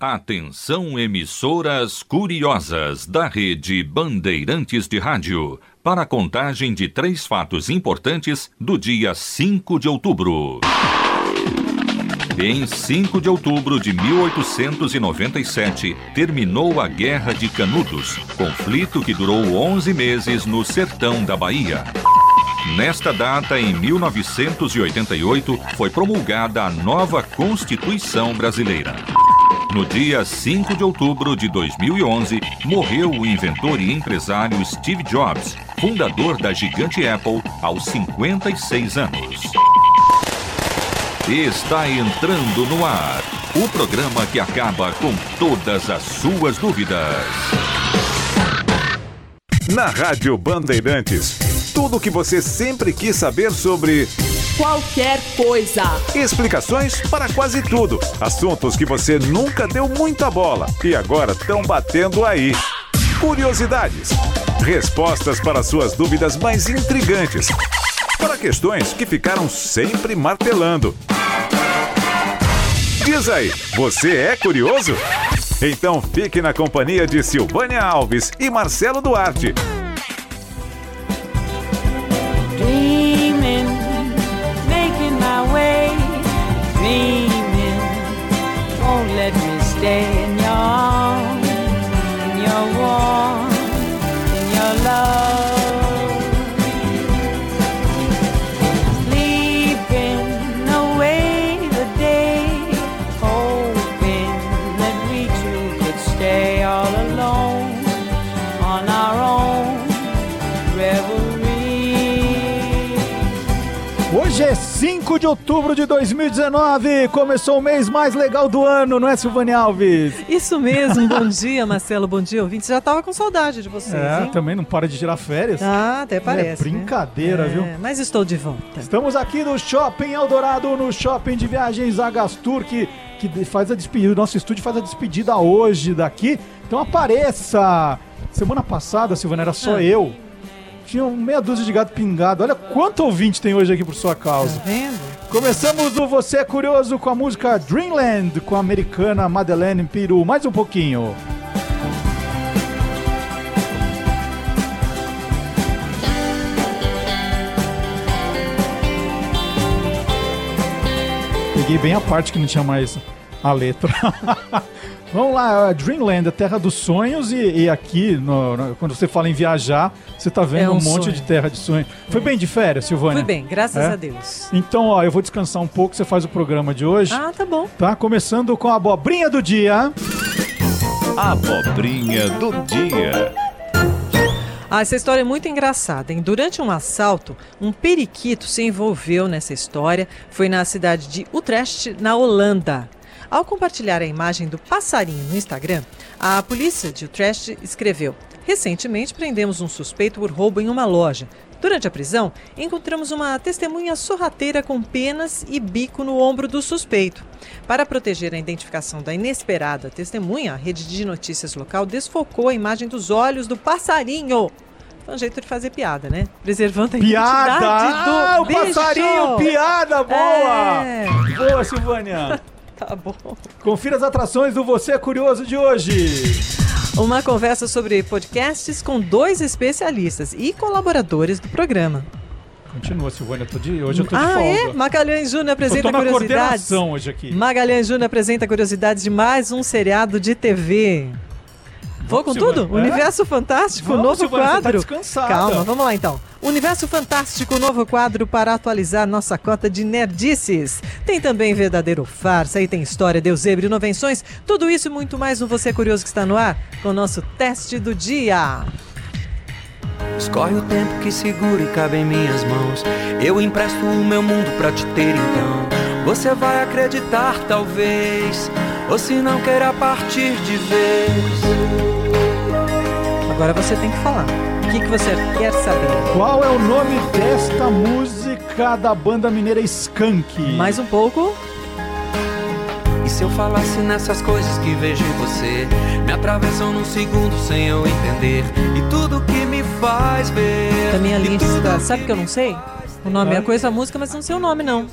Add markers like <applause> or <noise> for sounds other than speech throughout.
Atenção emissoras curiosas da rede Bandeirantes de Rádio para a contagem de três fatos importantes do dia 5 de outubro. Em 5 de outubro de 1897, terminou a Guerra de Canudos, conflito que durou 11 meses no sertão da Bahia. Nesta data, em 1988, foi promulgada a nova Constituição Brasileira. No dia 5 de outubro de 2011, morreu o inventor e empresário Steve Jobs, fundador da gigante Apple, aos 56 anos. Está entrando no ar o programa que acaba com todas as suas dúvidas. Na Rádio Bandeirantes, tudo o que você sempre quis saber sobre qualquer coisa. Explicações para quase tudo. Assuntos que você nunca deu muita bola e agora estão batendo aí. Curiosidades. Respostas para suas dúvidas mais intrigantes. Para questões que ficaram sempre martelando. Diz aí, você é curioso? Então fique na companhia de Silvânia Alves e Marcelo Duarte. day. De outubro de 2019, começou o mês mais legal do ano, não é, Silvânia Alves? Isso mesmo, <laughs> bom dia, Marcelo, bom dia, ouvinte. Já tava com saudade de vocês, É, hein? também não para de tirar férias. Ah, até parece. É brincadeira, né? viu? É, Mas estou de volta. Estamos aqui no Shopping Eldorado, no Shopping de Viagens Agastur, que, que faz a despedida, o nosso estúdio faz a despedida hoje daqui. Então apareça! Semana passada, Silvana, era só Ah. eu. Tinha meia dúzia de gato pingado. Olha quanto ouvinte tem hoje aqui por sua causa. Tá vendo? Começamos o Você é Curioso com a música Dreamland, com a americana Madeleine Peru. Mais um pouquinho. Peguei bem a parte que não tinha mais a letra. <laughs> Vamos lá, Dreamland, a terra dos sonhos, e, e aqui, no- no- quando você fala em viajar, você tá vendo É um, um monte de terra de sonho. Foi bem de férias, Silvânia? Fui bem, graças É? a Deus. Então, ó, eu vou descansar um pouco, você faz o programa de hoje, Ah, tá bom. tá? Começando com a abobrinha do dia. Abobrinha do dia. Ah, essa história é muito engraçada, hein? Durante um assalto, um periquito se envolveu nessa história. Foi na cidade de Utrecht, na Holanda. Ao compartilhar a imagem do passarinho no Instagram, a polícia de Utrecht escreveu: Recentemente prendemos um suspeito por roubo em uma loja. Durante a prisão, encontramos uma testemunha sorrateira com penas e bico no ombro do suspeito. Para proteger a identificação da inesperada testemunha, a rede de notícias local desfocou a imagem dos olhos do passarinho. Foi um jeito de fazer piada, né? Preservando a Piada! identidade do Ah, o bicho. passarinho, piada boa! É, Boa, Silvânia. Tá bom. Confira as atrações do Você é Curioso de hoje. Uma conversa sobre podcasts com dois especialistas e colaboradores do programa. Continua, Silvânia, eu tô de, hoje eu tô de ah, folga. é? Magalhães Júnior Eu apresenta tô na curiosidades. hoje aqui. Magalhães Júnior apresenta curiosidades de mais um seriado de TV. Vou com Silvana. tudo? É? Universo Fantástico, Vamos, novo Silvana, tá quadro. descansada. Calma, vamos lá então. Universo Fantástico, novo quadro para atualizar nossa cota de nerdices. Tem também verdadeiro farsa e tem história, Deus e inovenções. Tudo isso e muito mais no Você Curioso que está no ar com o nosso teste do dia. Escorre o tempo que segura e cabe em minhas mãos. Eu empresto o meu mundo pra te ter então. Você vai acreditar, talvez. Ou se não queira partir de vez. Agora você tem que falar. O que, que você quer saber? Qual é o nome desta música da banda mineira Skank? Mais um pouco. E se eu falasse nessas coisas que vejo em você? Me atravessam num segundo sem eu entender. E tudo que me faz ver. Da minha e lista. Sabe que eu não sei? O nome é Ah. coisa da música, mas não sei o nome, não.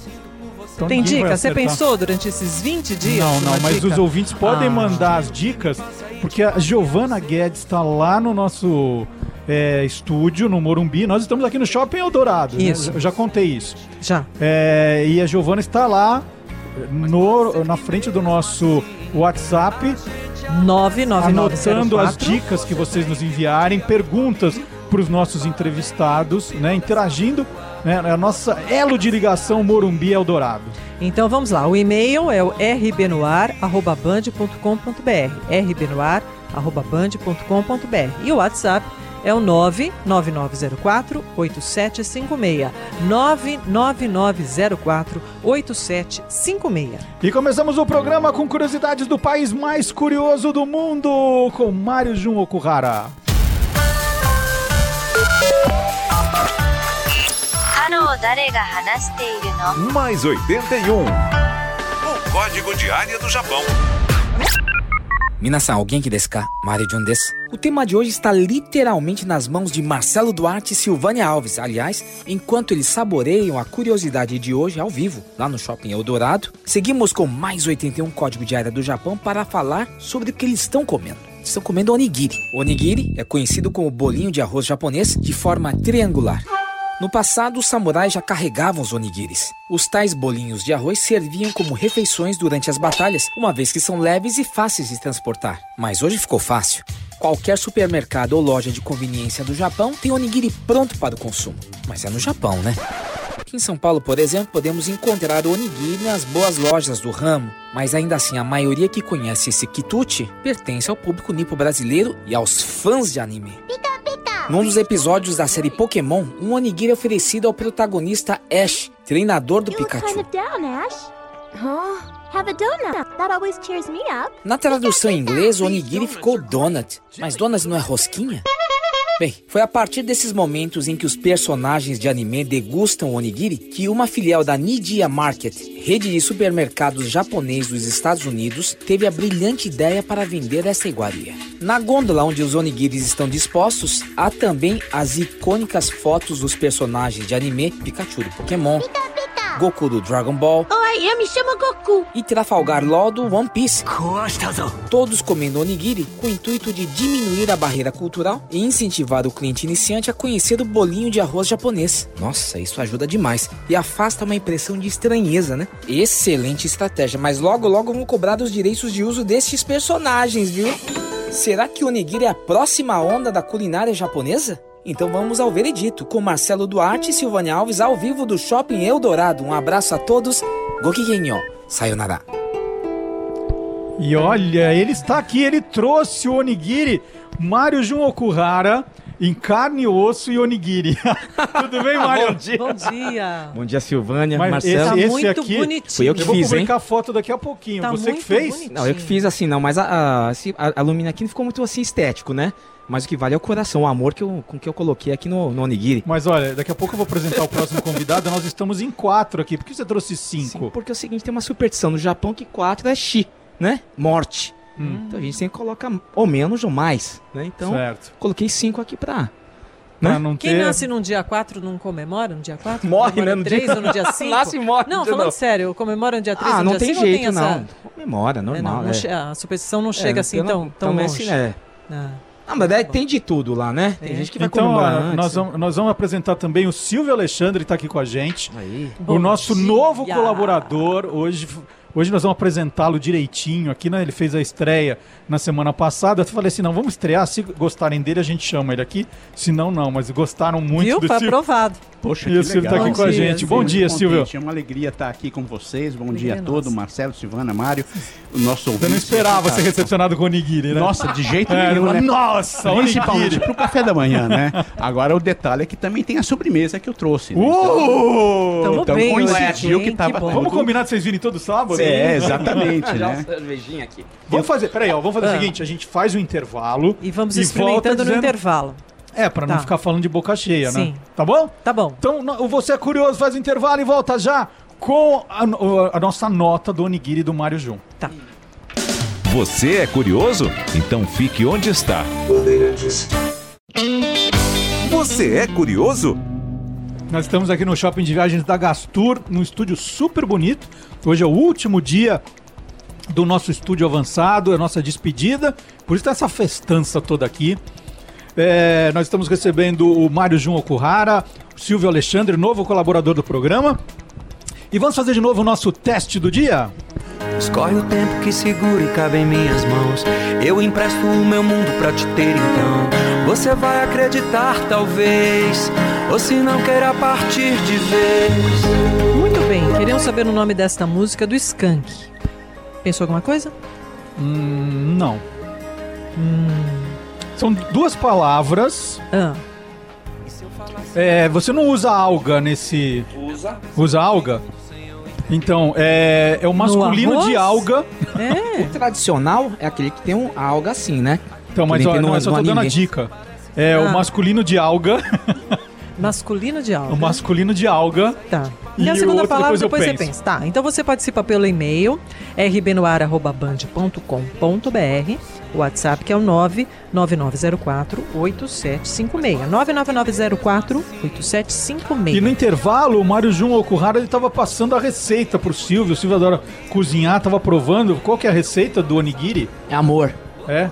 Então Tem dica? Você pensou durante esses 20 dias? Não, não, mas dica? os ouvintes podem Ah. mandar as dicas, porque a Giovana Guedes está lá no nosso é, estúdio, no Morumbi. Nós estamos aqui no Shopping Eldorado. né? Isso. Eu já contei isso. Já. É, e a Giovana está lá no- na frente do nosso WhatsApp, 99904. anotando as dicas que vocês nos enviarem, perguntas para os nossos entrevistados, né, interagindo. Né, é a nossa elo de ligação Morumbi Eldorado. Então vamos lá. O e-mail é o rbnoar@band.com.br. rbnoar@band.com.br. E o WhatsApp é o 99904 8756. 99904 8756. E começamos o programa com curiosidades do país mais curioso do mundo, com Mário Jun Okuhara. Mais 81. O código de área do Japão. Minasan, alguém que desu ka? Mario Jun desu. O tema de hoje está literalmente nas mãos de Marcelo Duarte e Silvânia Alves. Aliás, enquanto eles saboreiam a curiosidade de hoje ao vivo, lá no Shopping Eldorado, seguimos com mais 81 Código de Área do Japão para falar sobre o que eles estão comendo. Estão comendo onigiri. Onigiri é conhecido como bolinho de arroz japonês de forma triangular. No passado, os samurais já carregavam os onigiris. Os tais bolinhos de arroz serviam como refeições durante as batalhas, uma vez que são leves e fáceis de transportar. Mas hoje ficou fácil. Qualquer supermercado ou loja de conveniência do Japão tem onigiri pronto para o consumo. Mas é no Japão, né? Aqui em São Paulo, por exemplo, podemos encontrar o onigiri nas boas lojas do ramo, mas ainda assim a maioria que conhece esse quitute pertence ao público nipo brasileiro e aos fãs de anime. Num dos episódios da série Pokémon, um onigiri é oferecido ao protagonista Ash, treinador do Pikachu. Na tradução em inglês, o onigiri ficou donut, mas donut não é rosquinha? Bem, foi a partir desses momentos em que os personagens de anime degustam o onigiri que uma filial da Nijiya Market, rede de supermercados japonês dos Estados Unidos, teve a brilhante ideia para vender essa iguaria. Na gôndola onde os onigiris estão dispostos, há também as icônicas fotos dos personagens de anime Pikachu do Pokémon, Goku do Dragon Ball Oi, eu me chamo Goku. e Trafalgar Law do One Piece. Todos comendo onigiri com o intuito de diminuir a barreira cultural e incentivar o cliente iniciante a conhecer o bolinho de arroz japonês. Nossa, isso ajuda demais e afasta uma impressão de estranheza, né? Excelente estratégia, mas logo logo vão cobrar os direitos de uso destes personagens, viu? Será que o onigiri é a próxima onda da culinária japonesa? Então vamos ao veredito com Marcelo Duarte e Silvânia Alves ao vivo do Shopping Eldorado. Um abraço a todos. Gokigenyo. Sayonara. E olha, ele está aqui, ele trouxe o onigiri Mário Jun Okuhara em carne, osso e onigiri. <laughs> Tudo bem, <laughs> Mário? Bom dia. Bom dia, Silvânia, Mas Marcelo. Tá esse muito aqui bonitinho. fui eu que Eu vou fiz, publicar hein? a foto daqui a pouquinho. Tá Você que fez? bonito. Não, eu que fiz assim, não, mas a, a, a, a aqui não ficou muito assim estético, né? Mas o que vale é o coração, o amor que eu, com que eu coloquei aqui no, no onigiri. Mas olha, daqui a pouco eu vou apresentar o próximo convidado. Nós estamos em quatro aqui. Por que você trouxe Sim, cinco? porque é o seguinte, tem uma superstição no Japão que quatro é chi, né? Morte. Então a gente sempre coloca ou menos ou mais, né? Então certo. coloquei cinco aqui pra... Né? não Quem ter... nasce num dia 4 não comemora no dia 4? Morre, né, no no 3 dia- ou no dia 5? <laughs> Nasce e morre Não, no dia falando não. sério, comemora no dia 3 Ah, ou no não dia tem 5 ou jeito, essa... não. Comemora, É, não, normal, não é. A superstição não É, chega assim pelo- tão, tão então, longe. assim, é. Ah. Ah, mas daí tem de tudo lá, né? Tem É. gente que vai Então, comemorar ó, antes. nós, vamos, nós vamos apresentar também o Silvio Alexandre, está aqui com a gente. Aí. o Bom nosso dia. novo colaborador. Hoje, hoje nós vamos apresentá-lo direitinho aqui, né? Ele fez a estreia na semana passada. Eu falei assim: não, vamos estrear. Se gostarem dele, a gente chama ele aqui. Se não, não. Mas gostaram muito Viu? do Foi Silvio. aprovado. Poxa, E que o Silvio legal. tá aqui com a Bom dia, gente. Bom dia, Muito Silvio. contente, É uma alegria estar aqui com vocês. Bom dia a todo. Marcelo, Silvana, Mário, o nosso ouvinte. não esperava ser recepcionado com o Nigiri, né? Nossa, de jeito <laughs> É, nenhum, né? Nossa, Principalmente onigiri. pro café da manhã, né? Agora o detalhe é que também tem a sobremesa que eu trouxe. né? Uh! Tamo então bem coincidiu que tava Que bom. Vamos combinar de vocês virem todo sábado? É, exatamente, Já uma né? cervejinha aqui. Vamos fazer, peraí, ó, vamos fazer Ah. o seguinte, a gente faz o intervalo E vamos volta experimentando no dizendo- intervalo. É, pra não Tá. ficar falando de boca cheia, né? Sim. Tá bom? Tá bom. Então, você é curioso, faz o intervalo e volta já com a, o- a nossa nota do Onigiri do Mário Jun. Tá. Você é curioso? Então fique onde está. Você é curioso? Nós estamos aqui no Shopping de Viagens da Gastur, num estúdio super bonito. Hoje é o último dia do nosso estúdio avançado, é a nossa despedida. Por isso tá essa festança toda aqui. É, nós estamos recebendo o Mário Jun Okuhara, o Silvio Alexandre, novo colaborador do programa. E vamos fazer de novo o nosso teste do dia? Escorre o tempo que segura e cabe em minhas mãos. Eu empresto o meu mundo pra te ter então. Você vai acreditar, talvez. Ou se não queira partir de vez. Muito bem, queriam saber o nome desta música do Skank. Pensou alguma coisa? Hum, não. São duas palavras. Ah. É, você não usa alga nesse. Usa. Usa alga? Então, é, é o masculino de alga. É. O tradicional é aquele que tem um alga assim, né? Então, mas ó, não, eu só tô dando a dica. É Ah. o masculino de alga. <laughs> Masculino de alga. o masculino de alga. Tá. E E a segunda outro palavra depois depois, você pensa. Tá, então você participa pelo e-mail rbnoar.band.com.br, o WhatsApp que é o 99904 8756. 99904 8756. E no intervalo, o Mário Jun Okuhara ele tava passando a receita pro Silvio. O Silvio adora cozinhar, tava provando. Qual que é a receita do onigiri? É amor. É?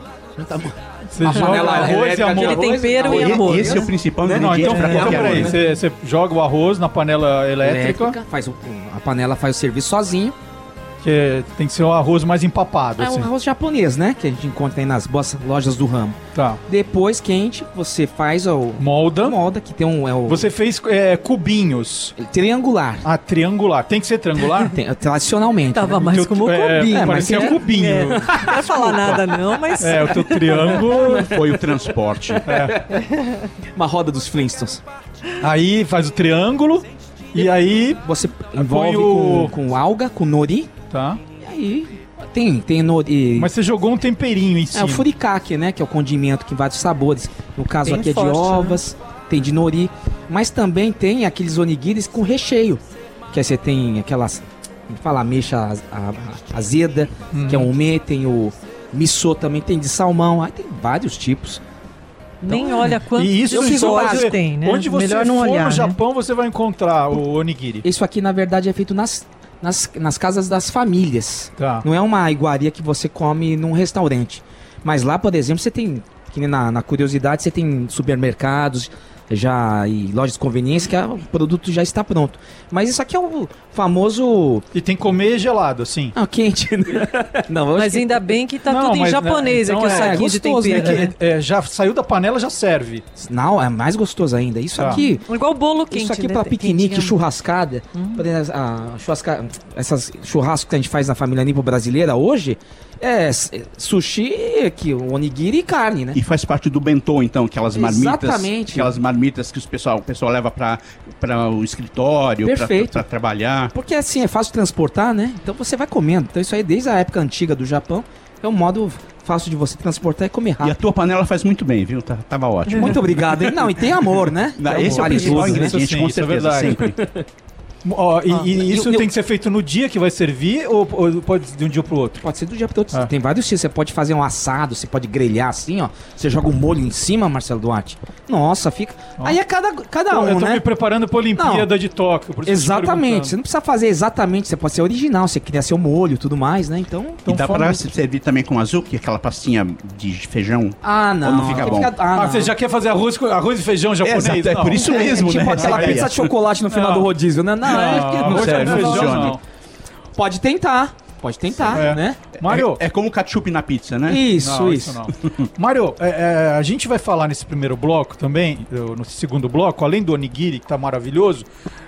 Tá bom. Você joga panela arroz e amor. Aquele tempero e amor. Esse é o principal Não, ingrediente então, pra então qualquer peraí, você, você joga o arroz na panela elétrica, Elétrica, faz o, a panela faz o serviço sozinho. Que é- tem que ser o arroz mais empapado. É assim. um arroz japonês, né? Que a gente encontra aí nas boas lojas do ramo. Tá. Depois, quente, você faz o Molda. molda, que tem um... É o Você fez é, cubinhos. triangular. Ah, triangular. Tem que ser triangular? <laughs> Tem- tradicionalmente. Tava né? mais Teu- como é, cubinho. mas parecia é- cubinho. Não quero falar nada não, mas... É, o teu <laughs> triângulo. Foi o transporte. Uma roda dos Flintstones. aí faz o triângulo. E aí. Você envolve o- com, com alga, com nori. Tá. E aí tem, tem nori... Mas você jogou um temperinho em É cima. o furikake, né? Que é o condimento que tem vários sabores. No caso Bem aqui é de forte, né? ovas, tem de nori. Mas também tem aqueles onigiris com recheio. Que aí você tem aquelas... Como fala? Ameixa az- a- a- azeda, Uhum. que é o umê. Tem o miso também, tem de salmão. Aí tem vários tipos. Nem olha quanto E isso Eu fiz só o você- sódio tem, né? Onde você Melhor não for olhar, no né? Japão, você vai encontrar o onigiri. Isso aqui, na verdade, é feito nas, nas, nas casas das famílias. Tá. Não é uma iguaria que você come num restaurante. Mas lá, por exemplo, você tem, que na, na curiosidade, você tem supermercados já e lojas de conveniência que a- o produto já está pronto. Mas isso aqui é o famoso... E tem que comer gelado, assim. Ah, quente. né? <laughs> Não, Mas que- ainda bem que tá Não, tudo em mas, né, japonês então aqui, o é saquinho de gostoso, né, tempero. que- né? É, já saiu da panela, já serve. Não, é mais gostoso ainda. Isso Tá. aqui... Igual bolo quente, Isso aqui né? pra piquenique, churrascada, por exemplo, a churrasca, essas churrascos que a gente faz na família nipo brasileira hoje, é sushi, que, o onigiri e carne, né? E faz parte do bentô, então, aquelas marmitas. Exatamente. Aquelas marmitas que os pessoal, o pessoal leva para o escritório, para trabalhar. Porque assim, é fácil transportar, né? Então você vai comendo. Então isso aí desde a época antiga do Japão, é um modo fácil de você transportar e comer E rápido. a tua panela faz muito bem, viu? Tá- tava ótimo. Muito obrigado, hein? Não, e tem amor, né? Não, Então, esse é o principal né? ingrediente, com isso é certeza, verdade. sempre. <laughs> Ó, e, Ah, e isso eu- tem que ser feito no dia que vai servir ou, ou pode de um dia pro outro? Pode ser do dia pro outro. Ah. Tem vários tipos. Você pode fazer um assado, você pode grelhar assim, ó. Você joga um molho em cima, Marcelo Duarte. Nossa, fica. Aí é cada, cada Não, um, eu tô né? me preparando pra Olimpíada de Tóquio. por isso que eu tô te Exatamente. Você não precisa fazer exatamente. Você pode ser original. Você cria seu molho e tudo mais, né? Então. E dá fala pra servir também com azuki, aquela pastinha de feijão. Ah, não. Ou não fica bom? ah, Ah, não. você já quer fazer arroz, arroz e feijão japonês? Exato, é Não. por isso mesmo, tipo né? aquela É. pizza de chocolate no final Não. do rodízio, né? Não, é Não, não serve, serve, não não. funciona. não. Pode tentar. Pode tentar, É. né? Mário, É, é como ketchup na pizza, né? Isso, Não, isso. não. <laughs> Mário, é, é, a gente vai falar nesse primeiro bloco também, no segundo bloco, além do Onigiri, que tá maravilhoso,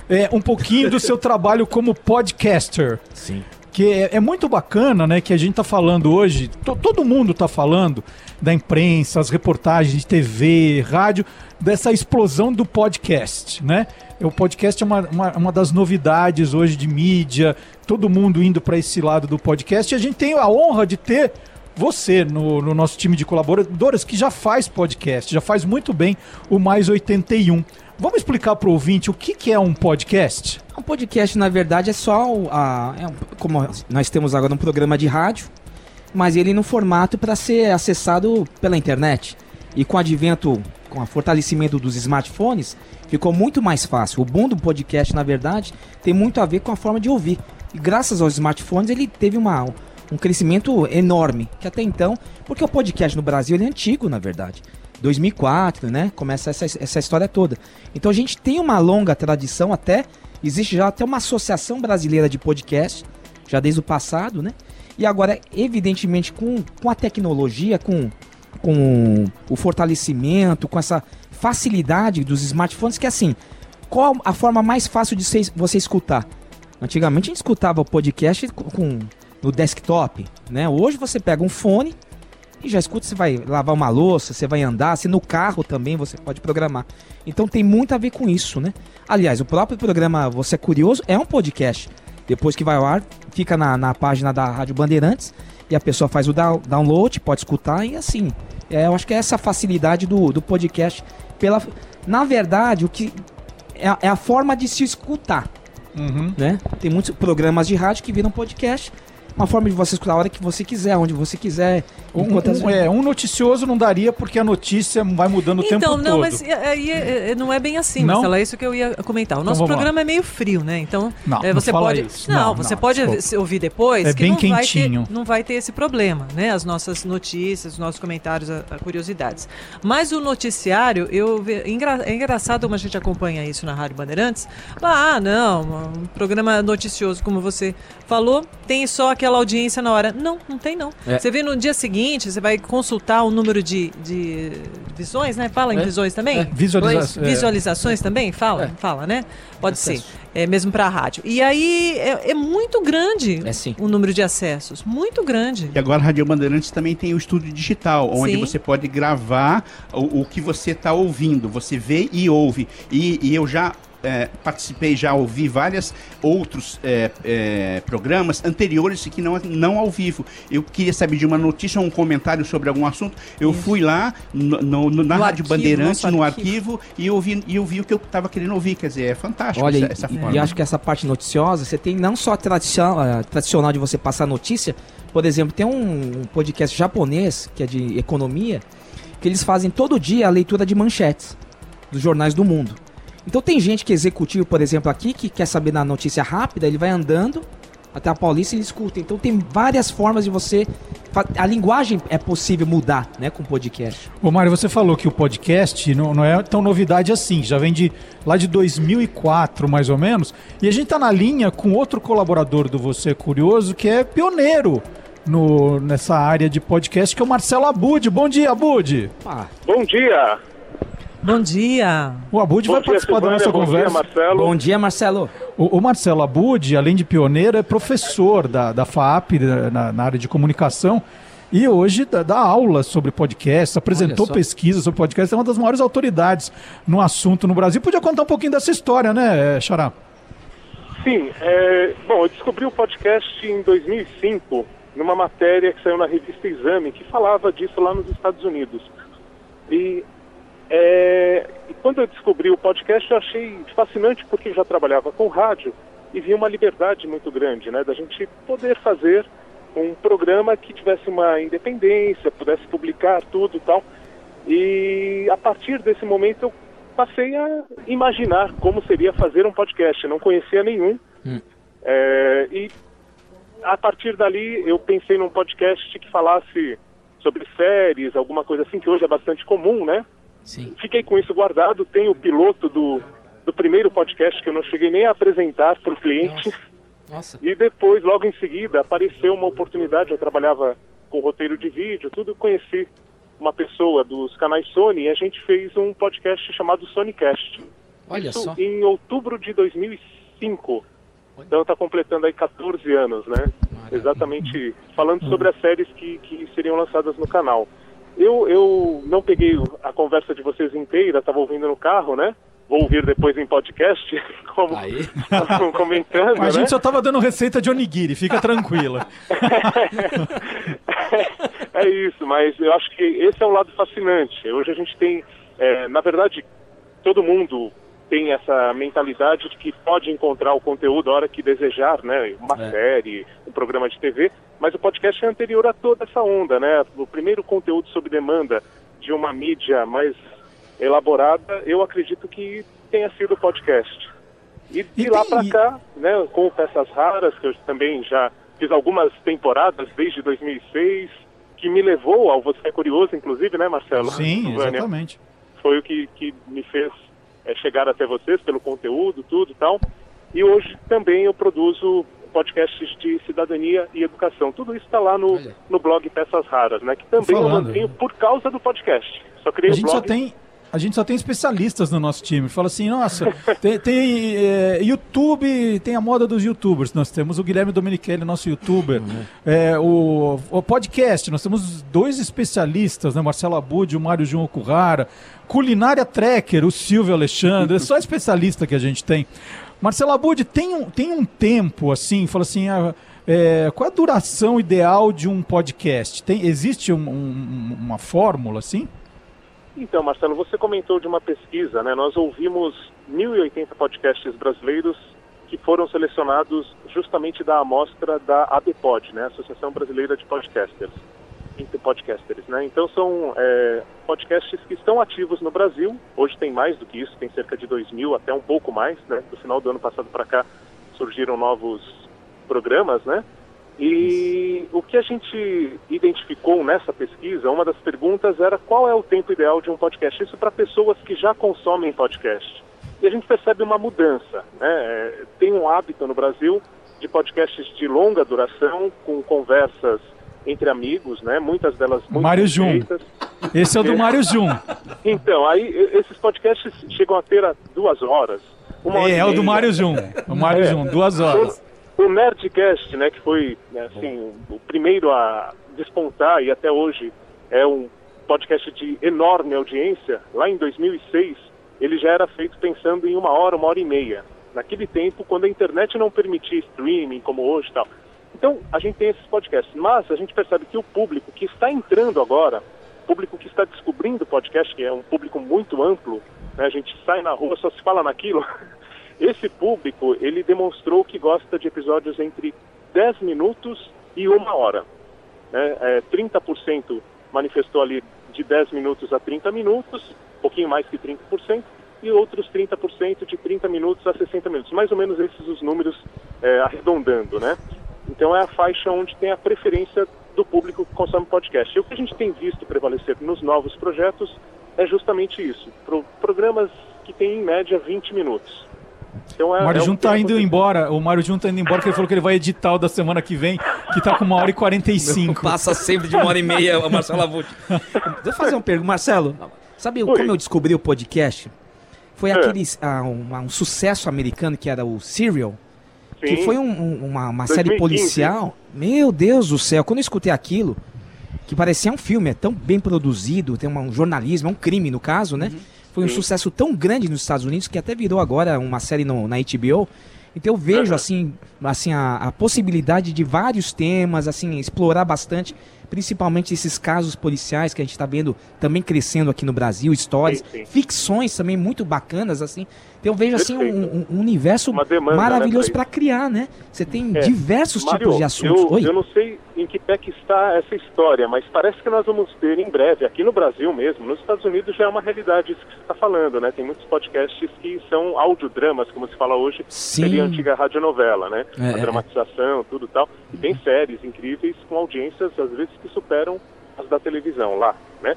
é, um pouquinho do seu trabalho como podcaster. Sim. Que é, é muito bacana, né? Que a gente tá falando hoje, to- todo mundo tá falando da imprensa, as reportagens de TV, rádio, dessa explosão do podcast, né? O podcast é uma, uma, uma das novidades hoje de mídia, todo mundo indo para esse lado do podcast, e a gente tem a honra de ter você no, no nosso time de colaboradores que já faz podcast, já faz muito bem o Mais 81. Vamos explicar para o ouvinte o que, que é um podcast? Um podcast, na verdade, é só a, é um- como nós temos agora um programa de rádio, mas ele no formato para ser acessado pela internet. E com o advento com o fortalecimento dos smartphones, ficou muito mais fácil. O bom do podcast, na verdade, tem muito a ver com a forma de ouvir. E graças aos smartphones, ele teve uma, um crescimento enorme, que até então, porque o podcast no Brasil ele é antigo, na verdade. 2004, né? Começa essa, essa história toda. Então a gente tem uma longa tradição até, existe já até uma associação brasileira de podcast, já desde o passado, né? E agora, evidentemente, com, com a tecnologia, com, com o fortalecimento, com essa facilidade dos smartphones, que assim, qual a forma mais fácil de você, escutar? Antigamente a gente escutava o podcast com, no desktop, né? Hoje você pega um fone e já escuta, você vai lavar uma louça, você vai andar, se no carro também você pode programar. Então tem muito a ver com isso, né? Aliás, o próprio programa Você é Curioso é um podcast. Depois que vai ao ar, fica na, na página da Rádio Bandeirantes e a pessoa faz o down- download, pode escutar e assim. É, eu acho que é essa facilidade do, do podcast. Pela, na verdade, o que é, a- é a forma de se escutar. Né? Tem muitos programas de rádio que viram podcast. Uma forma de você escutar a hora que você quiser, onde você quiser. Um, um- é, um noticioso não daria porque a notícia vai mudando o tempo Então, não, todo. mas aí é, é, não é bem assim, Não? Marcelo, é isso que eu ia comentar. O Então nosso lá. programa é meio frio, né? Então, Não, é, não você fala pode. isso. Não, Não, você não, pode desculpa. ouvir depois É que bem não, vai quentinho. ter, não vai ter esse problema, né? As nossas notícias, os nossos comentários, a, a curiosidades. Mas o noticiário, eu engra- é engraçado como a gente acompanha isso na Rádio Bandeirantes. Ah, não, um programa noticioso, como você falou, tem só aquela audiência na hora. Não, não tem não. É. Você vê no dia seguinte, você vai consultar o número de, de visões, né? Fala em É. visões também? É. Visualiza- Pois, é. Visualizações também? Fala, É. fala, né? Pode Acesso. ser. É mesmo para a rádio. E aí é, é muito grande É o número de acessos. Muito grande. E agora a Rádio Bandeirantes também tem o estúdio digital, onde Sim. você pode gravar o, o que você está ouvindo. Você vê e ouve. E, e eu já é, participei, já ouvi vários outros é, é, programas anteriores que não, não ao vivo. Eu queria saber de uma notícia ou um comentário sobre algum assunto. Eu fui lá no, no- no- na No Rádio arquivo, Bandeirantes, no arquivo. e ouvi, e ouvi o que eu estava querendo ouvir. Quer dizer, é fantástico Olha, essa, e- essa e, forma. e acho que essa parte noticiosa, você tem não só a tradição, tradicional de você passar notícia, por exemplo, tem um, um podcast japonês, que é de economia, que eles fazem todo dia a leitura de manchetes dos jornais do mundo. Então tem gente que é executivo, por exemplo, aqui, que quer saber da notícia rápida, ele vai andando até a Paulista e ele escuta. Então tem várias formas de você. A linguagem é possível mudar, né, com podcast. Ô Mário, você falou que o podcast não, não é tão novidade assim, já vem de lá de 2004, mais ou menos, e a gente tá na linha com outro colaborador do Você Curioso, que é pioneiro no, nessa área de podcast, que é o Marcelo Abud. Bom dia, Abud! Bom dia. Bom dia. O Abud vai dia, participar da nossa Bom dia, conversa. Marcelo. Bom dia, Marcelo. O, o Marcelo Abud, além de pioneiro, é professor da, da FAP, na, na área de comunicação, e hoje dá, dá aula sobre podcast, apresentou pesquisa sobre podcast, é uma das maiores autoridades no assunto no Brasil. Podia contar um pouquinho dessa história, né, Xará? Sim, é, bom, eu descobri o podcast em 2005, numa matéria que saiu na revista Exame, que falava disso lá nos Estados Unidos. E, é, e quando eu descobri o podcast, eu achei fascinante porque eu já trabalhava com rádio e vi uma liberdade muito grande, né, da gente poder fazer um programa que tivesse uma independência, pudesse publicar tudo e tal. E a partir desse momento eu passei a imaginar como seria fazer um podcast. Eu não conhecia nenhum. É, e a partir dali eu pensei num podcast que falasse sobre séries, alguma coisa assim, que hoje é bastante comum, né? Sim. Fiquei com isso guardado. Tem o piloto do, do primeiro podcast que eu não cheguei nem a apresentar para o cliente. Nossa. E depois, logo em seguida, apareceu uma oportunidade. Eu trabalhava com roteiro de vídeo, tudo. Conheci uma pessoa dos canais Sony e a gente fez um podcast chamado Sonicast. Olha Isso só. em outubro de 2005. Então está completando aí 14 anos, né? Exatamente falando sobre as séries que, que seriam lançadas no canal. Eu, eu não peguei a conversa de vocês inteira, estava ouvindo no carro, né? Vou ouvir depois em podcast, <laughs> como estavam comentando, A né? gente só tava dando receita de onigiri, fica tranquila. <laughs> é isso, mas eu acho que esse é um lado fascinante. Hoje a gente tem, é, na verdade, todo mundo tem essa mentalidade de que pode encontrar o conteúdo a hora que desejar, né? Uma É. série, um programa de TV, mas o podcast é anterior a toda essa onda, né? O primeiro conteúdo sob demanda de uma mídia mais elaborada, eu acredito que tenha sido o podcast. E de lá para cá, né, com peças raras, que eu também já fiz algumas temporadas desde 2006, que me levou ao Você é Curioso, inclusive, né, Marcelo? Sim, exatamente. Foi o que, que me fez é, chegar até vocês pelo conteúdo, tudo e tal. E hoje também eu produzo podcasts de cidadania e educação. Tudo isso está lá no, no blog Peças Raras, né? Que também eu mantenho por causa do podcast. Só criei A gente blog. só tem. A gente só tem especialistas no nosso time. Fala assim, nossa, tem, tem, é, YouTube, tem a moda dos youtubers. Nós temos o Guilherme Domenichelli, nosso youtuber. É, o, o podcast, nós temos dois especialistas, né? Marcelo Abud e o Mário João Okuhara. Culinária Tracker, o Silvio Alexandre. É só especialista que a gente tem. Marcelo Abud, tem um, tem um tempo, assim, fala assim, ah, é, qual a duração ideal de um podcast? Tem, existe um- um- uma fórmula, assim? Então, Marcelo, você comentou de uma pesquisa, né? Nós ouvimos 1.080 podcasts brasileiros que foram selecionados justamente da amostra da ABPOD, né? Associação Brasileira de Podcasters. Entre podcasters, né? Então são é, podcasts que estão ativos no Brasil. Hoje tem mais do que isso, tem cerca de 2 mil, até um pouco mais, né? Do final do ano passado para cá surgiram novos programas, né? E o que a gente identificou nessa pesquisa, uma das perguntas era qual é o tempo ideal de um podcast. Isso para pessoas que já consomem podcast. E a gente percebe uma mudança. Né? É, Tem um hábito no Brasil de podcasts de longa duração, com conversas entre amigos, né? muitas delas muito Mário Jun. Esse é o do Mário Jun. <laughs> Então, aí esses podcasts chegam a ter a duas horas. Uma É, é o do. Mário Jun. O Mário É. Jun, duas horas. O, Nerdcast, né, que foi né, assim, o primeiro a despontar e até hoje é um podcast de enorme audiência, lá em 2006 ele já era feito pensando em uma hora, uma hora e meia. Naquele tempo, quando a internet não permitia streaming como hoje e tal. Então, a gente tem esses podcasts. Mas a gente percebe que o público que está entrando agora, público que está descobrindo o podcast, que é um público muito amplo, né, a gente sai na rua, só se fala naquilo. <laughs> Esse público, ele demonstrou que gosta de episódios entre 10 minutos e uma hora. Né? É, 30% manifestou ali de 10 minutos a 30 minutos, um pouquinho mais que 30%, e outros 30% de 30 minutos a 60 minutos. Mais ou menos esses os números é, arredondando, né? Então é a faixa onde tem a preferência do público que consome podcast. E o que a gente tem visto prevalecer nos novos projetos é justamente isso. Pro, programas que têm em média 20 minutos. Então é, O Mário é Jun tá indo embora. O Mário Jun tá indo embora porque ele falou que ele vai editar o da semana que vem, que tá com uma hora e 45. <laughs> Passa sempre de uma hora e meia, o Marcelo Avut. Deixa <laughs> eu fazer uma pergunta. Marcelo, sabe como eu descobri o podcast? Foi É. aquele, ah, um, um sucesso americano que era o Serial. Que Sim. foi um- um- uma, uma série 2015. policial. Meu Deus do céu, quando eu escutei aquilo, que parecia um filme, é tão bem produzido, tem uma- um jornalismo, é um crime no caso, né? Foi um Sim. sucesso tão grande nos Estados Unidos que até virou agora uma série no- na HBO. Então eu vejo assim, assim a, a possibilidade de vários temas, assim explorar bastante, principalmente esses casos policiais que a gente está vendo também crescendo aqui no Brasil, histórias, Sim, sim. ficções também muito bacanas assim. Então eu vejo assim um, um- universo demanda, né, maravilhoso pra para criar, né? Você tem É. diversos Mário, tipos de assuntos. Eu, Oi. eu não sei em que pé que está essa história, mas parece que nós vamos ter em breve, aqui no Brasil mesmo, nos Estados Unidos já é uma realidade isso que você está falando, né? Tem muitos podcasts que são audiodramas, como se fala hoje, Sim. seria a antiga radionovela, né? É, a é, dramatização, tudo tal. E tem séries incríveis com audiências, às vezes, que superam as da televisão lá, né?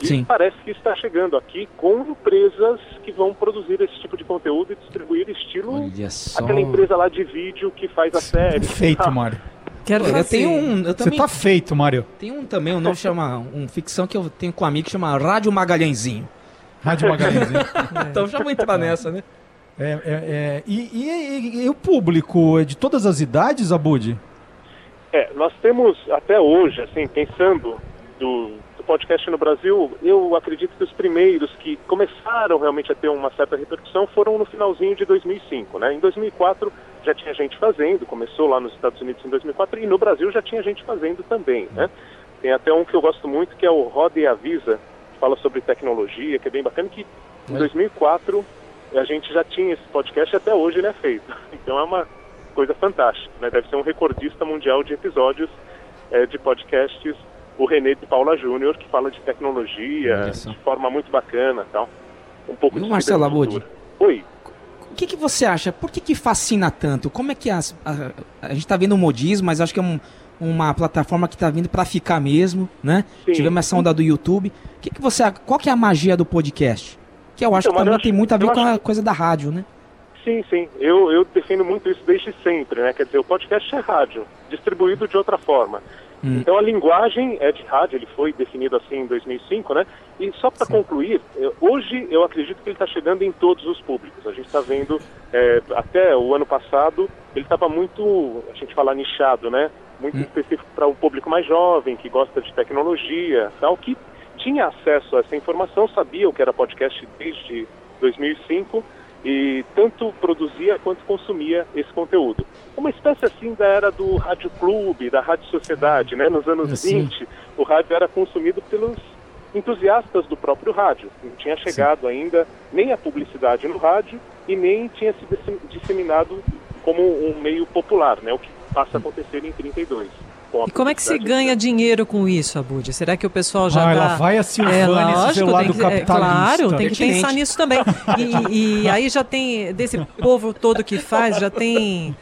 E Sim. parece que está chegando aqui com empresas que vão produzir esse tipo de conteúdo e distribuir estilo Olha só. aquela empresa lá de vídeo que faz a série. Feito, Mário. Quero eu fazer. tenho um, eu Você também tá feito, Mário. tem um também, um nome chama um ficção que eu tenho com um amigo que chama Rádio Magalhãezinho. Rádio Magalhães. <laughs> hein? Então já vou entrar nessa, né? É, é, é, e, e- e- e o público é de todas as idades, Abud? É, nós temos até hoje, assim, pensando do, do podcast no Brasil, eu acredito que os primeiros que começaram realmente a ter uma certa repercussão foram no finalzinho de 2005, né? Em 2004 já tinha gente fazendo, começou lá nos Estados Unidos em 2004 e no Brasil já tinha gente fazendo também, né? Tem até um que eu gosto muito que é o Roda e Avisa, que fala sobre tecnologia, que é bem bacana, que em 2004 a gente já tinha esse podcast e até hoje ele é feito. <laughs> Então é uma coisa fantástica, né? Deve ser um recordista mundial de episódios eh, de podcasts o René de Paula Júnior, que fala de tecnologia de forma muito bacana tal. Um pouco o de Marcelo Abud? Oi. O que, que você acha? Por que, que fascina tanto? Como é que as, a, a gente tá vendo o modismo, mas acho que é um- uma plataforma que tá vindo para ficar mesmo, né? Sim. Tivemos essa onda do YouTube. O que, que você, qual que é a magia do podcast? Que eu acho Então, que também eu tem acho- muito a ver com a acho- coisa da rádio, né? Sim, sim. Eu, eu defendo muito isso desde sempre, né? Quer dizer, o podcast é rádio, distribuído de outra forma. Hum. Então a linguagem é de rádio, ele foi definido assim em 2005, né? E só para concluir, hoje eu acredito que ele está chegando em todos os públicos. A gente está vendo, é, até o ano passado, ele estava muito, a gente fala nichado, né? Muito específico para um público mais jovem, que gosta de tecnologia, tal, que tinha acesso a essa informação, sabia o que era podcast desde 2005 e tanto produzia quanto consumia esse conteúdo. Uma espécie assim da era do rádio clube, da rádio sociedade, né? Nos anos Sim. 20, o rádio era consumido pelos entusiastas do próprio rádio. Não tinha chegado ainda nem a publicidade no rádio e nem tinha se disse- disseminado como um meio popular, né? O que passa a acontecer em 32. E como é que se ganha dinheiro com isso, Abud? Será que o pessoal já Ah, tá... lá vai a Silvânia, é, esse lógico, celular tem do que, é, capitalista. Claro, tem que pensar nisso também. E, e aí já tem, desse povo todo que faz, já tem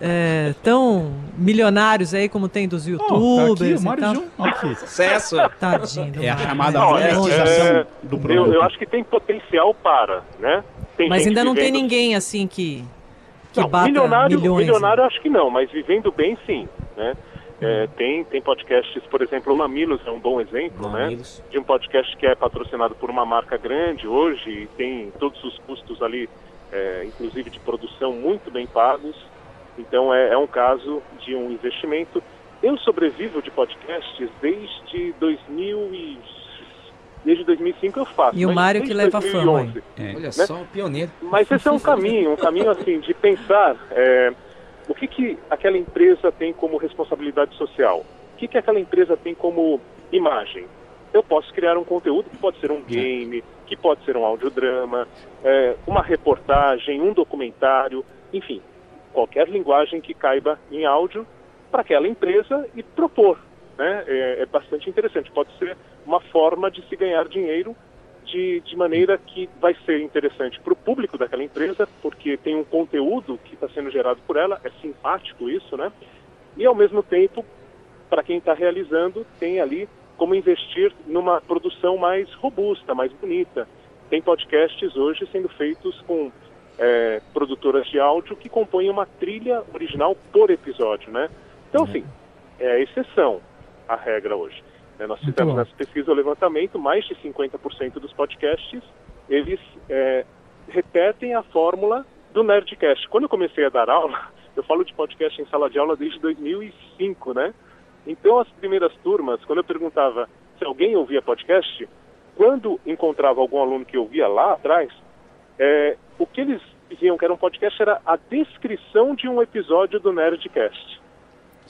é, tão milionários aí como tem dos Oh, tá youtubers aqui, o e Mário. Aqui. Sucesso! Tadinho É a chamada Não, monetização é, do Eu, produto. eu acho que tem potencial para, né? Tem Mas ainda não tem vivendo- ninguém assim que, que Não, bata milionário, milhões. milionário acho que não, mas vivendo bem sim, né? É, tem, tem podcasts, por exemplo, o Mamilos é um bom exemplo, Mamilos. né? De um podcast que é patrocinado por uma marca grande hoje e tem todos os custos ali, é, inclusive de produção, muito bem pagos. Então é, é um caso de um investimento. Eu sobrevivo de podcasts desde 2000 e... Desde 2005 eu faço. E o Mário que leva a fama aí. 2011. Olha né? só, o pioneiro. Mas esse é um caminho, um caminho assim de pensar é, o que, que aquela empresa tem como responsabilidade social, o que, que aquela empresa tem como imagem. Eu posso criar um conteúdo que pode ser um game, que pode ser um audiodrama, é, uma reportagem, um documentário, enfim, qualquer linguagem que caiba em áudio para aquela empresa e propor. Né? É, é bastante interessante. Pode ser uma forma de se ganhar dinheiro de, de maneira que vai ser interessante para o público daquela empresa, porque tem um conteúdo que está sendo gerado por ela, é simpático isso, né? E ao mesmo tempo, para quem está realizando, tem ali como investir numa produção mais robusta, mais bonita. Tem podcasts hoje sendo feitos com é, produtoras de áudio que compõem uma trilha original por episódio, né? Então, assim, é a exceção a regra hoje. Né? Nós fizemos nessa pesquisa o levantamento, mais de 50% dos podcasts, eles é, repetem a fórmula do Nerdcast. Quando eu comecei a dar aula, <laughs> eu falo de podcast em sala de aula desde 2005, né? Então, as primeiras turmas, quando eu perguntava se alguém ouvia podcast, quando encontrava algum aluno que ouvia lá atrás, é, o que eles diziam que era um podcast era a descrição de um episódio do Nerdcast.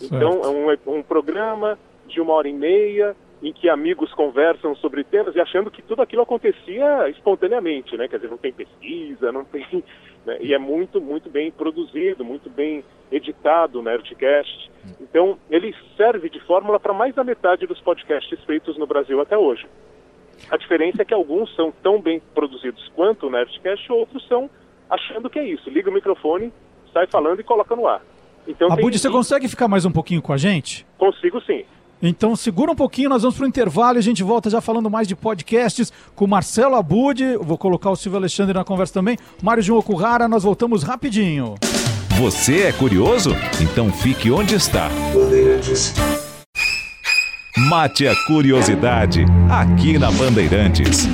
Então, é um, um programa de uma hora e meia em que amigos conversam sobre temas e achando que tudo aquilo acontecia espontaneamente, né? Quer dizer, não tem pesquisa, não tem... <laughs> né? E é muito, muito bem produzido, muito bem editado o Nerdcast. Então, ele serve de fórmula para mais da metade dos podcasts feitos no Brasil até hoje. A diferença é que alguns são tão bem produzidos quanto o Nerdcast, outros são achando que é isso. Liga o microfone, sai falando e coloca no ar. Então, tem- Abud, você consegue ficar mais um pouquinho com a gente? Consigo sim. Então segura um pouquinho, nós vamos pro intervalo e a gente volta já falando mais de podcasts com o Marcelo Abud. Vou colocar o Silvio Alexandre na conversa também. Mário João Okuhara, nós voltamos rapidinho. Você é curioso? Então fique onde está. Mate a curiosidade aqui na Bandeirantes.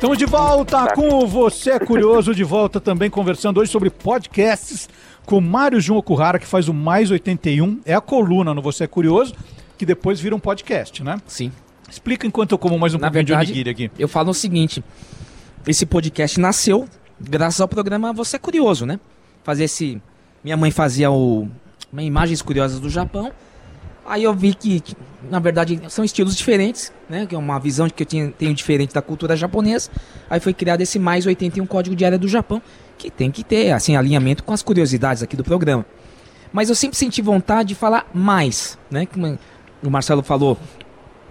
Estamos de volta com o Você é Curioso, de volta também conversando hoje sobre podcasts com o Mário João Okuhara, que faz o Mais 81. É a coluna no Você é Curioso, que depois vira um podcast, né? Sim. Explica enquanto eu como mais um Na pouquinho verdade, de onigiri aqui. eu falo o seguinte: esse podcast nasceu graças ao programa Você é Curioso, né? Fazer esse. Minha mãe fazia o. Imagens Curiosas do Japão. Aí eu vi que, que, na verdade, são estilos diferentes, né? Que é uma visão que eu tinha- tenho diferente da cultura japonesa. Aí foi criado esse mais 81 Código de Área do Japão, que tem que ter, assim, alinhamento com as curiosidades aqui do programa. Mas eu sempre senti vontade de falar mais, né? Como- o Marcelo falou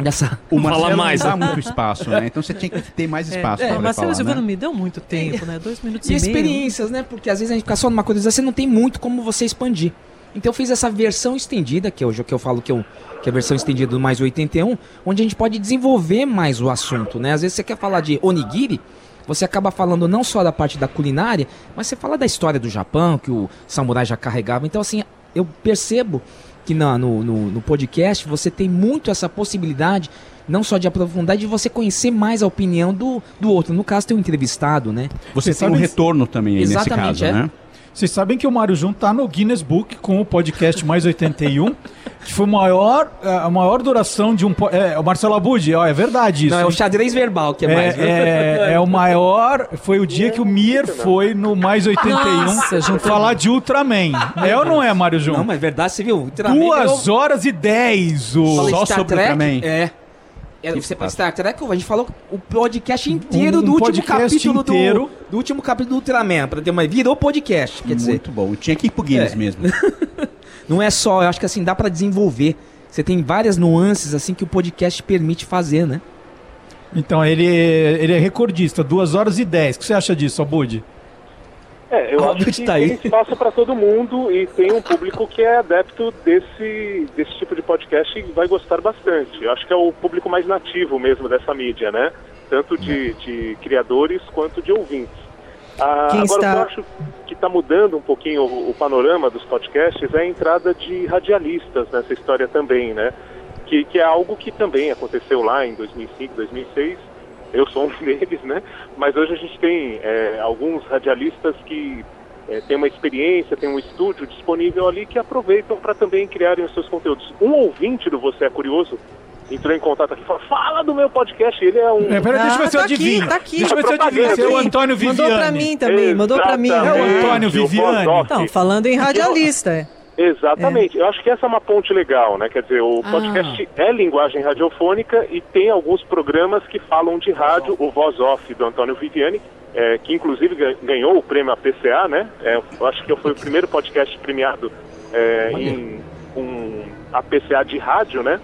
dessa. O Marcelo Fala mais. não dá muito espaço, né? Então você tinha que ter mais espaço É, para Marcelo Silvano né? me deu muito tempo, né? Dois minutos E e, meio. experiências, né? Porque às vezes a gente fica só numa coisa, você não tem muito como você expandir. Então eu fiz essa versão estendida, que é hoje o que eu falo que, eu, que é a versão estendida do mais 81, onde a gente pode desenvolver mais o assunto, né? Às vezes você quer falar de onigiri, você acaba falando não só da parte da culinária, mas você fala da história do Japão, que o samurai já carregava. Então, assim, eu percebo que na- no, no, no podcast você tem muito essa possibilidade, não só de aprofundar, de você conhecer mais a opinião do, do outro. No caso, tem um entrevistado, né? Você tem um retorno também aí nesse Exatamente, caso, é. né? Vocês sabem que o Mário Jun tá no Guinness Book com o podcast Mais 81, que foi o maior, a maior duração de um. É, o Marcelo Abud, ó, é verdade isso. Não, é o xadrez verbal que é, É, mais. viu? é, é o maior. Foi o dia que o Mier foi no Mais 81 Nossa, falar de Ultraman. É ou não é, Mário Jun? Não, mas é verdade, você viu? Ultraman Duas horas e dez. O... Só Star sobre Trek, Ultraman. É. É, você Star Trek, a gente falou o podcast inteiro Um do último podcast capítulo inteiro. do, do último capítulo do Ultraman, pra ter uma virou podcast, quer dizer. Muito bom. Tinha que ir pro Guinness É. mesmo. <laughs> Não é só, eu acho que assim dá pra desenvolver. Você tem várias nuances assim que o podcast permite fazer, né? Então, ele, ele é recordista, 2 horas e 10. O que você acha disso, Abud? É, eu acho que tá aí. tem espaço para todo mundo e tem um público que é adepto desse, desse tipo de podcast e vai gostar bastante. Eu acho que é o público mais nativo mesmo dessa mídia, né? Tanto de, de criadores quanto de ouvintes. Ah, agora, está- o que eu acho que está mudando um pouquinho o, o panorama dos podcasts é a entrada de radialistas nessa história também, né? Que, que é algo que também aconteceu lá em 2005, 2006. Eu sou um <laughs> deles, né? Mas hoje a gente tem é, alguns radialistas que é, têm uma experiência, têm um estúdio disponível ali que aproveitam para também criarem os seus conteúdos. Um ouvinte do Você é Curioso entrou em contato aqui e falou, fala do meu podcast, ele é um... É, peraí, deixa eu ver se eu tá aqui, adivinho. tá aqui. Deixa eu ver se eu adivinho. Esse é o Antônio Viviani. Mandou pra mim também, mandou pra mim. É o Antônio Viviani. Então, falando em radialista. É. Exatamente. Eu acho que essa é uma ponte legal, né? Quer dizer, o Ah. podcast é linguagem radiofônica e tem alguns programas que falam de rádio. O Voz Off do Antônio Viviani, é, que inclusive gan- ganhou o prêmio APCA, né? É, eu acho que foi o primeiro podcast premiado é, em um APCA de rádio, né?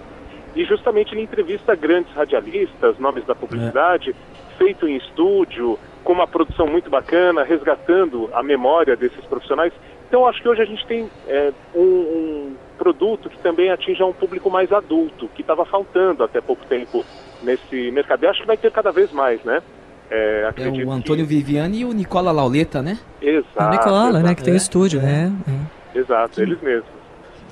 E justamente ele entrevista grandes radialistas, nomes da publicidade, feito em estúdio, com uma produção muito bacana, resgatando a memória desses profissionais. Então acho que hoje a gente tem é, um, um produto que também atinja um público mais adulto, que estava faltando até pouco tempo nesse mercado. Eu acho que vai ter cada vez mais, né? É, É o Antônio Viviani e o Nicola Lauleta, né? que... Exato, A Nicola, né? exato, Que tem o estúdio, né? Exato, eles mesmos.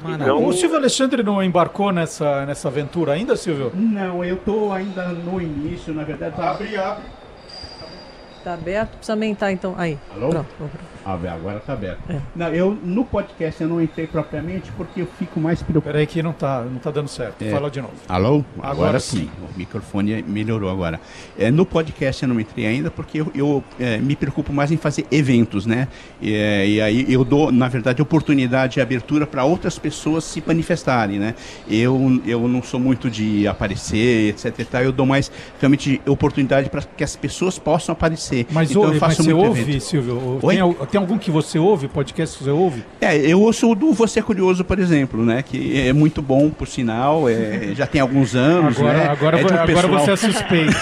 Então, O Silvio Alexandre não embarcou nessa, nessa aventura ainda, Silvio? Não, eu tô ainda no início, na verdade. Tá... Abre, abre. Tá aberto, precisa aumentar então. Aí. Alô? Pronto. Ah, agora tá aberto. É. Não, eu no podcast eu não entrei propriamente porque eu fico mais preocupado. Peraí que não tá, não tá dando certo. É. Fala de novo. Alô? Agora, Agora sim. O microfone melhorou agora. É, no podcast eu não entrei ainda porque eu, eu, é, me preocupo mais em fazer eventos, né? E, é, e aí eu dou, na verdade, oportunidade e abertura para outras pessoas se manifestarem, né? Eu, eu não sou muito de aparecer, etc e tal. Eu dou mais, realmente, oportunidade para que as pessoas possam aparecer. Mas, então ouve, eu faço mas você muito ouve, evento. Silvio? Oi? Tem, tem algum que você ouve? Podcast que você ouve? É, eu ouço o do Você é Curioso, por exemplo, né? Que é muito bom, por sinal, é, <laughs> já tem alguns anos, Agora, né? agora, É um agora pessoal- você é suspeito.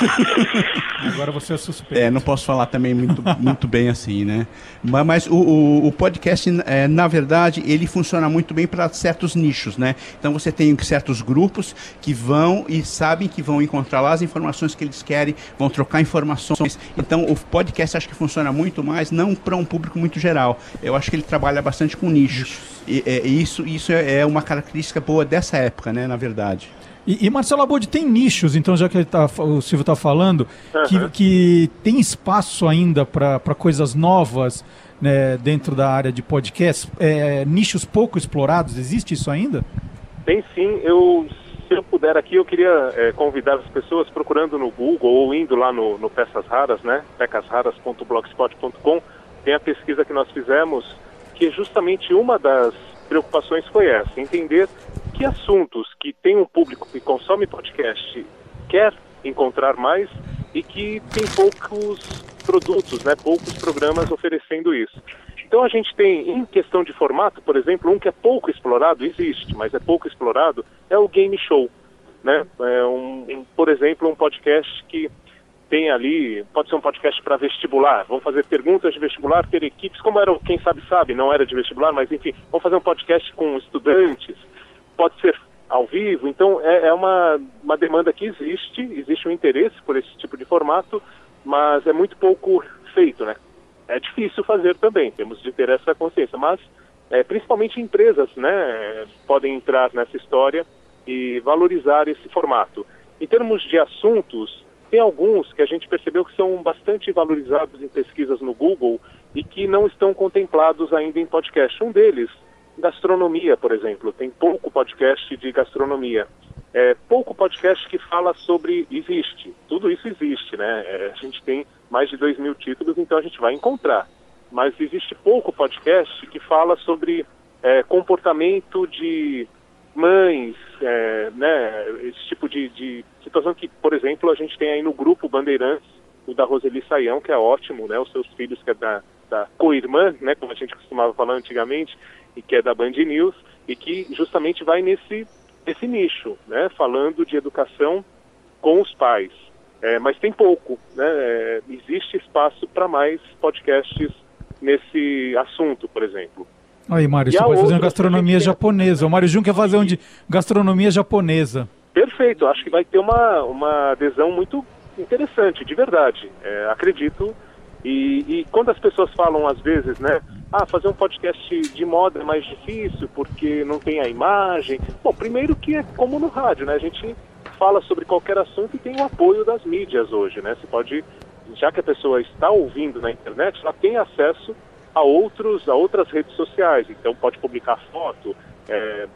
<laughs> agora você é suspeito. É, não posso falar também muito, muito bem assim, né? Ma- Mas, o, o, o podcast, é, na verdade, ele funciona muito bem para certos nichos, né? Então você tem certos grupos que vão e sabem que vão encontrar lá as informações que eles querem, vão trocar informações. Então o podcast acho que funciona muito mais, não para um público muito geral. Eu acho que ele trabalha bastante com nichos. E, é, isso, isso é é uma característica boa dessa época, né? Na verdade. E, e Marcelo Abud, tem nichos, então, já que ele tá, o Silvio está falando, que, Aham. que tem espaço ainda para coisas novas né, dentro da área de podcast? É, nichos pouco explorados, existe isso ainda? Tem sim. Eu, se eu puder aqui, eu queria eh, convidar as pessoas procurando no Google ou indo lá no, no Peças Raras, né? pecasraras.blogspot.com. Tem a pesquisa que nós fizemos, que justamente uma das preocupações foi essa, entender que assuntos que tem um público que consome podcast quer encontrar mais e que tem poucos produtos, né? Poucos programas oferecendo isso. Então a gente tem, em questão de formato, por exemplo, um que é pouco explorado, existe, mas é pouco explorado, é o game show. Né? É um, um, por exemplo, um podcast que tem ali, pode ser um podcast para vestibular, vamos fazer perguntas de vestibular, ter equipes, como era Quem Sabe Sabe, não era de vestibular, mas enfim, vamos fazer um podcast com estudantes, pode ser ao vivo, então é, é uma, uma demanda que existe, existe um interesse por esse tipo de formato, mas é muito pouco feito, né? É difícil fazer também, temos de ter essa consciência, mas é, principalmente empresas, né, podem entrar nessa história e valorizar esse formato. Em termos de assuntos, tem alguns que a gente percebeu que são bastante valorizados em pesquisas no Google e que não estão contemplados ainda em podcast. Um deles, gastronomia, por exemplo. Tem pouco podcast de gastronomia. É, pouco podcast que fala sobre existe. Tudo isso existe, né? É, a gente tem mais de 2 mil títulos, então a gente vai encontrar. Mas existe pouco podcast que fala sobre é, comportamento de mães, é, né, esse tipo de, de, situação que, por exemplo, a gente tem aí no grupo Bandeirantes, o da Roseli Saião, que é ótimo, né, os seus filhos, que é da, da co-irmã, né, como a gente costumava falar antigamente, e que é da Band News, e que justamente vai nesse, nesse nicho, né, falando de educação com os pais. É, mas tem pouco, né, é, existe espaço para mais podcasts nesse assunto, por exemplo. Aí, Mário, você pode fazer uma gastronomia japonesa. O Mário Jun quer fazer um de gastronomia japonesa. Perfeito, acho que vai ter uma, uma adesão muito interessante, de verdade. É, acredito. E, e, quando as pessoas falam, às vezes, né? Ah, fazer um podcast de moda é mais difícil porque não tem a imagem. Bom, primeiro que é como no rádio, né? A gente fala sobre qualquer assunto e tem o apoio das mídias hoje, né? Você pode, já que a pessoa está ouvindo na internet, ela tem acesso a outros a outras redes sociais. Então pode publicar foto, é,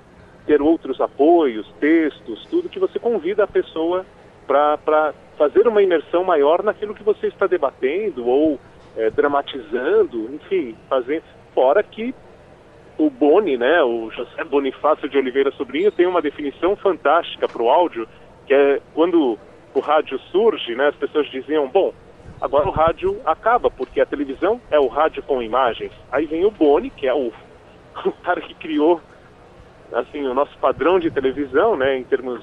ter outros apoios, textos, tudo que você convida a pessoa para fazer uma imersão maior naquilo que você está debatendo ou é, dramatizando, enfim, fazer fora que o Boni, né, o José Bonifácio de Oliveira Sobrinho tem uma definição fantástica para o áudio, que é quando o rádio surge, né, as pessoas diziam, bom, Agora o rádio acaba, porque a televisão é o rádio com imagens. Aí vem o Boni, que é o, <laughs> o cara que criou assim, o nosso padrão de televisão, né, em termos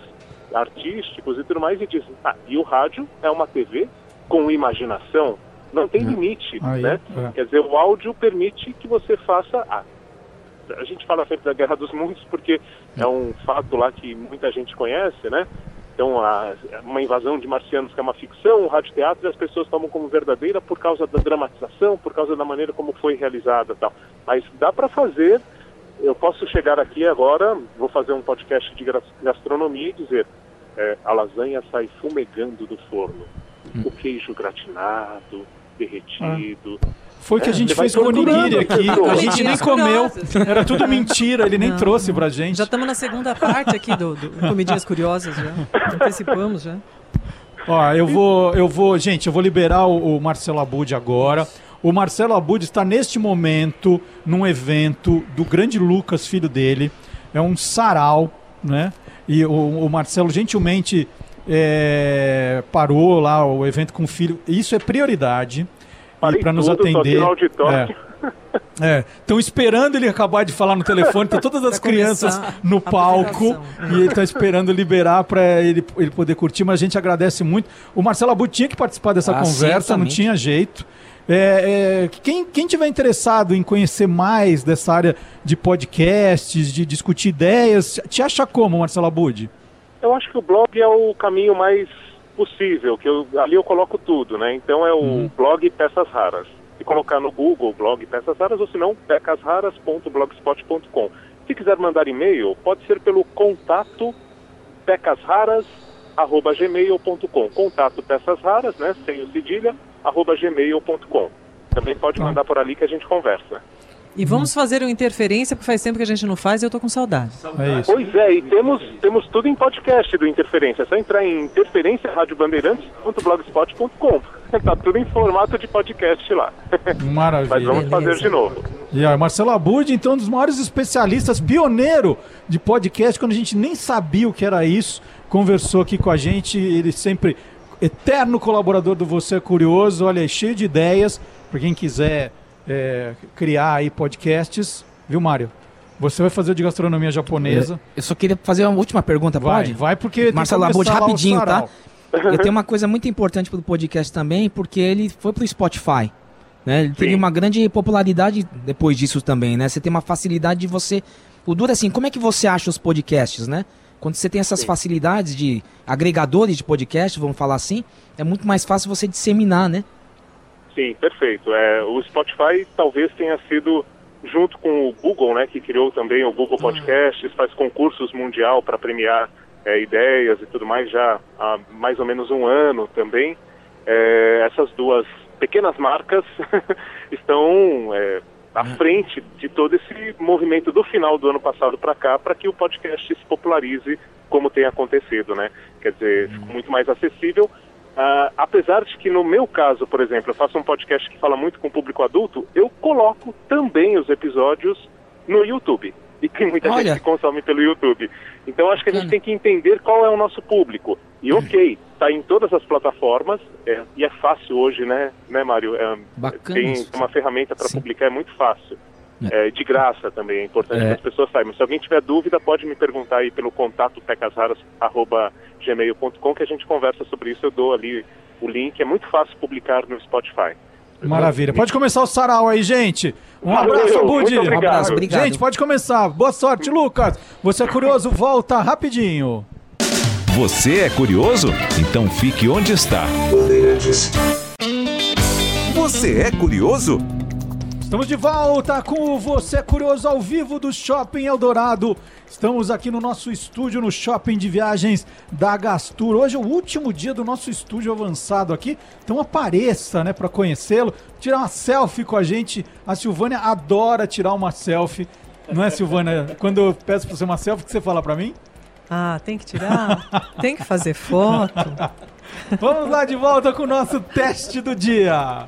artísticos e tudo mais, e diz, ah, e o rádio é uma TV com imaginação, não tem é. limite, né? É. Quer dizer, o áudio permite que você faça... Ah, a gente fala sempre da Guerra dos Mundos porque é um fato lá que muita gente conhece, né? Então, a, uma invasão de marcianos que é uma ficção, o radioteatro as pessoas tomam como verdadeira por causa da dramatização, por causa da maneira como foi realizada tal. Mas dá para fazer, eu posso chegar aqui agora, vou fazer um podcast de gastronomia e dizer, é, a lasanha sai fumegando do forno, hum. o queijo gratinado, derretido, ah. Foi que a é, gente fez com o Onigiri aqui. A gente nem comeu. Era tudo mentira, ele nem não, trouxe pra gente. Já estamos na segunda parte aqui do, do Comidinhas Curiosas já. Antecipamos já. Ó, eu vou, eu vou, gente, eu vou liberar o, o Marcelo Abud agora. O Marcelo Abud está neste momento num evento do grande Lucas, filho dele. É um sarau, né? E o, o Marcelo gentilmente é, parou lá o evento com o filho. Isso é prioridade para nos tudo, atender. É. Estão é. esperando ele acabar de falar no telefone, tá todas as crianças no palco e ele está esperando liberar para ele, ele poder curtir, mas a gente agradece muito. O Marcelo Abu tinha que participar dessa ah, conversa, não tinha jeito. É, é, quem, quem tiver interessado em conhecer mais dessa área de podcasts, de discutir ideias, te acha como, Marcelo Abud? Eu acho que o blog é o caminho mais possível, que eu, ali eu coloco tudo, né? Então é o uhum. blog Peças Raras. Se colocar no Google blog Peças Raras ou se não, pecasraras.blogspot.com. Se quiser mandar e-mail, pode ser pelo contato pecasraras@gmail.com. Contato Peças Raras, né, sem o cedilha, arroba gmail.com. Também pode tá. mandar por ali que a gente conversa. E vamos fazer uma interferência, porque faz tempo que a gente não faz e eu tô com saudade. É isso. Pois é, e temos, temos tudo em podcast do Interferência. É só entrar em interferência radiobandeirantes.blogspot.com. Tá tudo em formato de podcast lá. <laughs> Maravilha. Mas vamos Beleza. fazer de novo. E aí, Marcelo Abud, então, um dos maiores especialistas, pioneiro de podcast, quando a gente nem sabia o que era isso, conversou aqui com a gente, ele sempre eterno colaborador do Você é Curioso, olha, cheio de ideias, para quem quiser é, criar aí podcasts, viu, Mário? Você vai fazer o de gastronomia japonesa. Eu só queria fazer uma última pergunta, Vai, pode? vai, porque Marcelo o rapidinho, tá? Eu tenho uma coisa muito importante pro podcast também, porque ele foi pro Spotify. Né? Ele teve uma grande popularidade depois disso também, né? Você tem uma facilidade de você. O duro é assim, como é que você acha os podcasts, né? Quando você tem essas facilidades de agregadores de podcast, vamos falar assim, é muito mais fácil você disseminar, né? Sim, perfeito. É, o Spotify talvez tenha sido, junto com o Google, né, que criou também o Google Podcasts, faz concursos mundial para premiar é, ideias e tudo mais já há mais ou menos um ano também. É, essas duas pequenas marcas <laughs> estão é, à frente de todo esse movimento do final do ano passado para cá, para que o podcast se popularize como tem acontecido, né? Quer dizer, ficou muito mais acessível. Ah, apesar de que no meu caso, por exemplo, eu faço um podcast que fala muito com o público adulto, eu coloco também os episódios no YouTube. E tem muita Olha. gente que consome pelo YouTube. Então acho que a gente tem que entender qual é o nosso público. E ok, tá em todas as plataformas, é, e é fácil hoje, né, né Mário? É, Bacana tem isso. uma ferramenta para publicar, é muito fácil. É, de graça também, é importante É. que as pessoas saibam. Se alguém tiver dúvida, pode me perguntar aí pelo contato pecasraras.gmail.com que a gente conversa sobre isso. Eu dou ali o link. É muito fácil publicar no Spotify. Maravilha. Pode começar o sarau aí, gente. Um Valeu, abraço, Budi. Um abraço, obrigado. Gente, pode começar. Boa sorte, Lucas. Você é curioso? Volta rapidinho. Você é curioso? Então fique onde está. Você é curioso? Estamos de volta com o Você é Curioso ao vivo do Shopping Eldorado. Estamos aqui no nosso estúdio, no Shopping de Viagens da Gastur. Hoje é o último dia do nosso estúdio avançado aqui. Então apareça, né, para conhecê-lo, tirar uma selfie com a gente. A Silvânia adora tirar uma selfie. Não é, Silvânia? Quando eu peço pra você uma selfie, o que você fala pra mim? Ah, tem que tirar? tem que fazer foto? <laughs> Vamos lá de volta com o nosso teste do dia.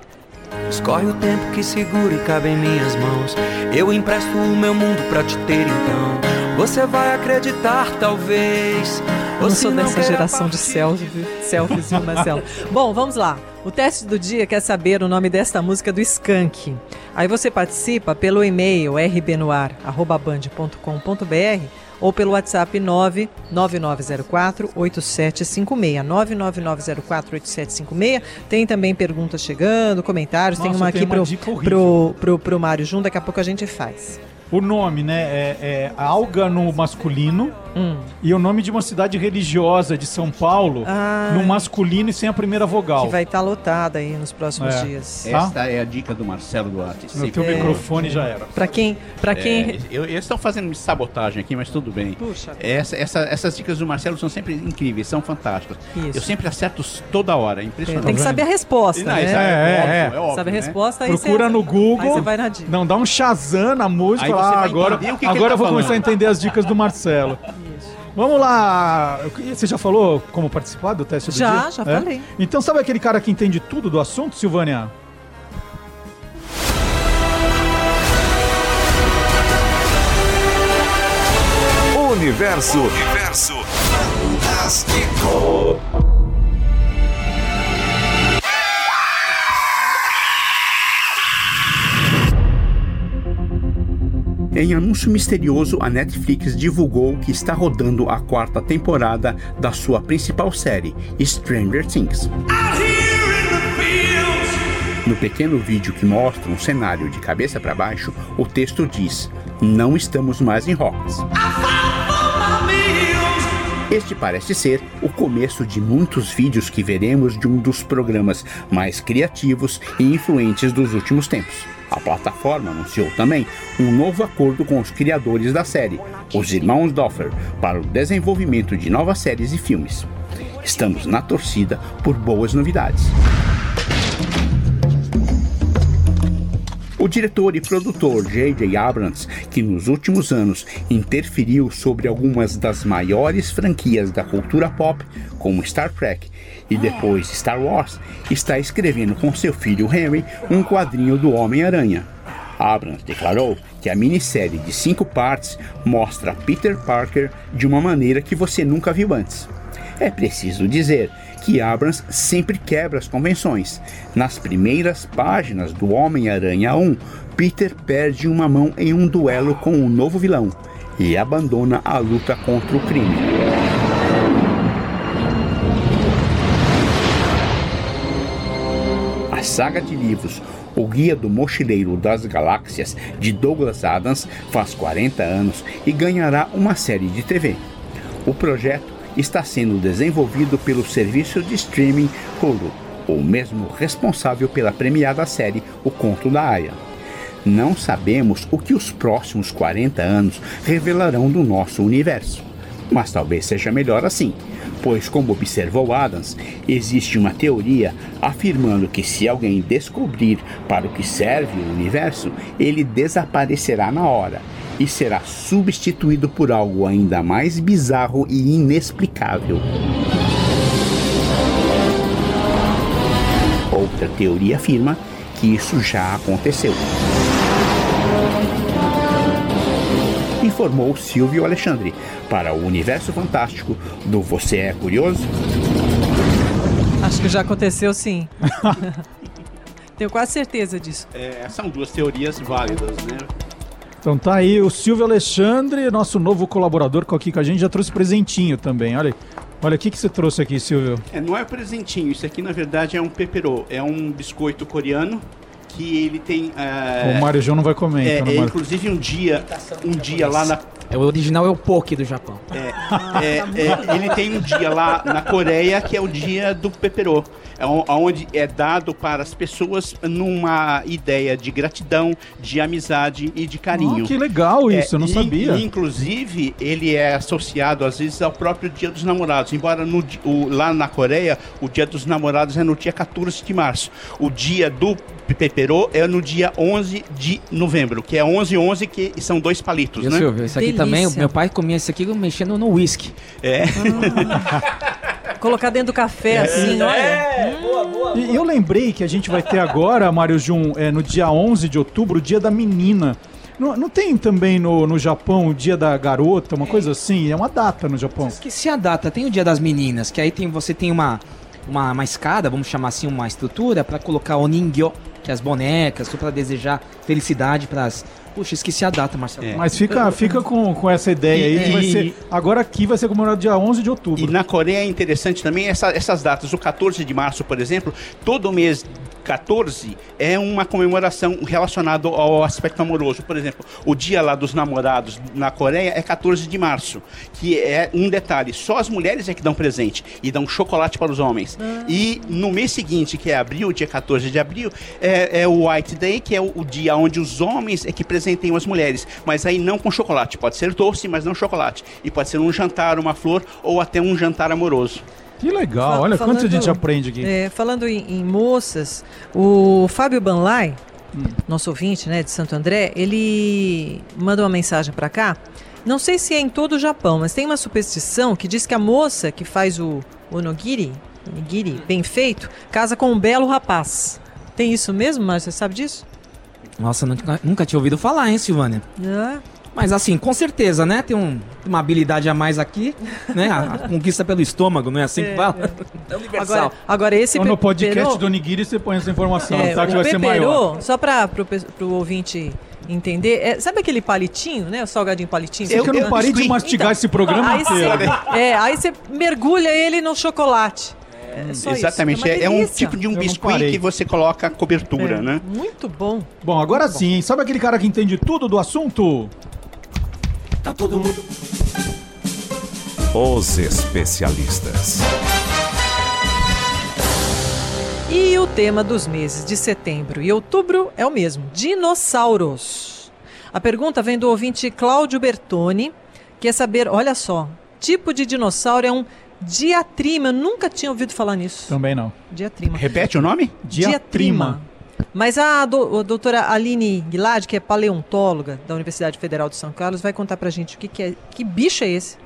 Escorre o tempo que segura e cabe em minhas mãos. Eu empresto o meu mundo pra te ter então. Você vai acreditar, talvez. Eu não sou dessa geração de selfie, selfies, viu, Marcelo? <laughs> Bom, vamos lá. O teste do dia quer saber o nome desta música do Skank. Aí você participa pelo e-mail rbnoar.band.com.br ou pelo WhatsApp 99904 8756. 99904 8756. Tem também perguntas chegando, comentários. tem Nossa, uma tem aqui uma pro, pro, pro, pro Mário Jun, daqui a pouco a gente faz. O nome, né, é, é alga no masculino Hum. e o nome de uma cidade religiosa de São Paulo Ah. no masculino e sem a primeira vogal. Que vai estar lotada aí nos próximos É. dias. Esta é a dica do Marcelo Duarte. No teu É. microfone já era. Pra quem, pra quem É, eu- eles estão fazendo sabotagem aqui, mas tudo bem. Puxa. Essa- essa- essas dicas do Marcelo são sempre incríveis, são fantásticas. Isso. Eu sempre acerto toda hora, é impressionante. Tem que saber a resposta, Não, né? é, É, é, óbvio, é. óbvio, Sabe a né? resposta aí Procura você- no Google. Aí você vai na dica. Não, dá um Shazam na música. Aí ah, você vai agora que que agora tá eu vou falando. começar a entender as dicas do Marcelo. <laughs> Vamos lá. Você já falou como participar do teste do Já, dia? já É? falei. Então sabe aquele cara que entende tudo do assunto, Silvânia? Universo. Universo. Fantástico. Em anúncio misterioso, a Netflix divulgou que está rodando a quarta temporada da sua principal série, Stranger Things. No pequeno vídeo que mostra um cenário de cabeça para baixo, o texto diz: Não estamos mais em Hawkins. Este parece ser o começo de muitos vídeos que veremos de um dos programas mais criativos e influentes dos últimos tempos. A plataforma anunciou também um novo acordo com os criadores da série, os irmãos Doffer, para o desenvolvimento de novas séries e filmes. Estamos na torcida por boas novidades. O diretor e produtor J.J. Abrams, que nos últimos anos interferiu sobre algumas das maiores franquias da cultura pop, como Star Trek e depois Star Wars, está escrevendo com seu filho Henry um quadrinho do Homem-Aranha. Abrams declarou que a minissérie de cinco partes mostra Peter Parker de uma maneira que você nunca viu antes. É preciso dizer que Abrams sempre quebra as convenções. Nas primeiras páginas do Homem-Aranha 1, Peter perde uma mão em um duelo com o novo vilão e abandona a luta contra o crime. A saga de livros O Guia do Mochileiro das Galáxias, de Douglas Adams, faz 40 anos e ganhará uma série de TV. O projeto está sendo desenvolvido pelo serviço de streaming Hulu, o mesmo responsável pela premiada série O Conto da Aya. Não sabemos o que os próximos 40 anos revelarão do nosso universo, mas talvez seja melhor assim, pois, como observou Adams, existe uma teoria afirmando que se alguém descobrir para o que serve o universo, ele desaparecerá na hora e será substituído por algo ainda mais bizarro e inexplicável. Outra teoria afirma que isso já aconteceu. Informou Silvio Alexandre para o Universo Fantástico do Você é Curioso? Acho que já aconteceu sim. <laughs> Tenho quase certeza disso. É, são duas teorias válidas, né? Então tá aí o Silvio Alexandre, nosso novo colaborador aqui com a gente, já trouxe presentinho também. Olha. Olha, o que, que você trouxe aqui, Silvio? É, não é presentinho, isso aqui na verdade é um peperô, é um biscoito coreano que ele tem. é, O Mário João não vai comer, é, então, é, né, Mário? inclusive um dia, um dia lá na É, o original é o poke do Japão. É, é, ele tem um dia lá na Coreia que é o dia do peperô, é onde é dado para as pessoas numa ideia de gratidão, de amizade e de carinho. Ah, que legal isso, eu não e- sabia. e, inclusive, ele é associado às vezes ao próprio Dia dos Namorados, embora no o- lá na Coreia o Dia dos Namorados é no dia 14 de março. O dia do peperô é no dia 11 de novembro, que é 11 que são dois palitos, Viu, né? Silvio? Isso aqui também, o meu pai comia isso aqui mexendo no whisky. É. <laughs> Colocar dentro do café, assim, olha. E e eu lembrei que a gente vai ter agora, Mário Jun, é, no dia 11 de outubro, o dia da menina. Não, não tem também no, no Japão o dia da garota, uma coisa assim? É uma data no Japão. Esqueci a data, tem o dia das meninas, que aí tem, você tem uma, uma, uma escada, vamos chamar assim, uma estrutura para colocar o ningyo, que é as bonecas, para desejar felicidade para as. Puxa, esqueci a data, Marcelo. Mas fica, fica com, com essa ideia aí que vai E- ser. Agora aqui vai ser comemorado dia 11 de outubro. E na Coreia é interessante também essa- essas datas. O 14 de março, por exemplo, todo mês 14 é uma comemoração relacionada ao aspecto amoroso. Por exemplo, o dia lá dos namorados na Coreia é 14 de março, que é um detalhe, só as mulheres é que dão presente e dão chocolate para os homens. E no mês seguinte, que é abril, dia 14 de abril, é, é o White Day, que é o, o dia onde os homens é que presenteiam as mulheres, mas aí não com chocolate, pode ser doce, mas não chocolate. E pode ser um jantar, uma flor ou até um jantar amoroso. Que legal, olha quanto a falando- gente aprende aqui. É, falando em, em moças, o Fábio Banlai, nosso ouvinte, né, de Santo André, ele manda uma mensagem para cá. Não sei se é em todo o Japão, mas tem uma superstição que diz que a moça que faz o onigiri, onigiri bem feito, casa com um belo rapaz. Tem isso mesmo, Márcio? Você sabe disso? Nossa, nunca, nunca tinha ouvido falar, hein, Silvânia? Ah, Mas assim, com certeza, né? Tem um- uma habilidade a mais aqui, né? A, a conquista pelo estômago, não é assim que É, fala? É universal. Agora, agora esse Então, no podcast do Onigiri você põe essa informação, É, tá? Que vai ser maior. só para o ouvinte entender, é, sabe aquele palitinho, né? O salgadinho palitinho? Que eu não parei de mastigar esse programa aí inteiro. Você, <laughs> é, aí você mergulha ele no chocolate. É isso. Exatamente, uma é, é um tipo de um Eu parei. que você coloca cobertura, É, né? Muito bom. Bom, agora sim? Sabe aquele cara que entende tudo do assunto? Tá todo mundo. Os especialistas. E o tema dos meses de setembro e outubro é o mesmo: dinossauros. A pergunta vem do ouvinte Cláudio Bertoni, quer saber, olha só, tipo de dinossauro é um diatrima. Eu nunca tinha ouvido falar nisso. Também não. Diatrima. Repete o nome? Diatrima. Mas a, do- a doutora Aline Guilard, que é paleontóloga da Universidade Federal de São Carlos, vai contar pra gente o que, que é. Que bicho é esse?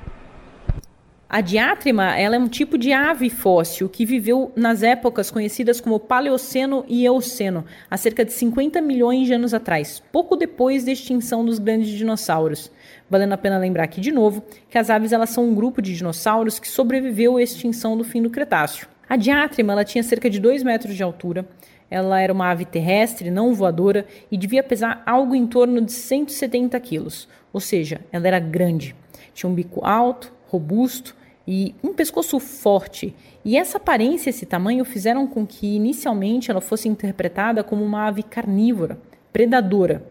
A diátrima ela é um tipo de ave fóssil que viveu nas épocas conhecidas como Paleoceno e Eoceno, há cerca de 50 milhões de anos atrás, pouco depois da extinção dos grandes dinossauros. Valendo a pena lembrar aqui de novo que as aves elas são um grupo de dinossauros que sobreviveu à extinção do fim do Cretáceo. A diátrima ela tinha cerca de 2 metros de altura. Ela era uma ave terrestre, não voadora, e devia pesar algo em torno de 170 quilos. Ou seja, ela era grande. Tinha um bico alto, robusto e um pescoço forte. E essa aparência, esse tamanho, fizeram com que inicialmente ela fosse interpretada como uma ave carnívora, predadora,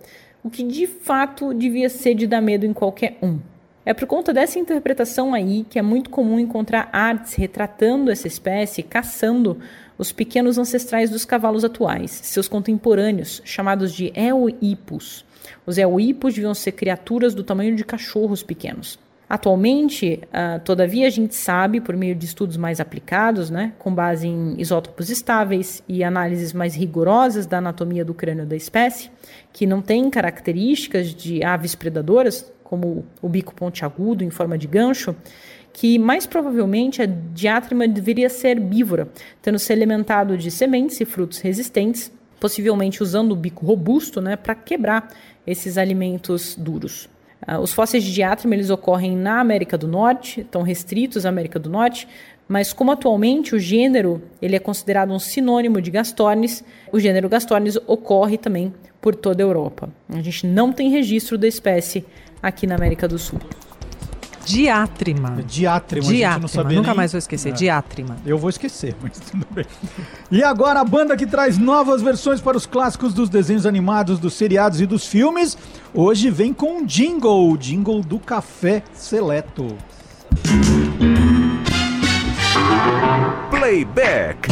o que de fato devia ser de dar medo em qualquer um. É por conta dessa interpretação aí que é muito comum encontrar artes retratando essa espécie caçando os pequenos ancestrais dos cavalos atuais, seus contemporâneos, chamados de eoipos. Os eoipos deviam ser criaturas do tamanho de cachorros pequenos. Atualmente, uh, todavia, a gente sabe, por meio de estudos mais aplicados, né, com base em isótopos estáveis e análises mais rigorosas da anatomia do crânio da espécie, que não tem características de aves predadoras, como o bico pontiagudo em forma de gancho, que mais provavelmente a diátrima deveria ser herbívora, tendo se alimentado de sementes e frutos resistentes, possivelmente usando o bico robusto né, para quebrar esses alimentos duros. Uh, os fósseis de diátrima eles ocorrem na América do Norte, estão restritos à América do Norte, mas como atualmente o gênero ele é considerado um sinônimo de Gastornis, o gênero Gastornis ocorre também por toda a Europa. A gente não tem registro da espécie aqui na América do Sul. Diátrima. Diátrima, Diátrima. a gente não sabia Nunca nem- mais vou esquecer. É. Diátrima. Eu vou esquecer, <laughs> mas tudo bem. E agora a banda que traz novas versões para os clássicos dos desenhos animados, dos seriados e dos filmes, hoje vem com um jingle, o jingle do Café Seleto. Playback.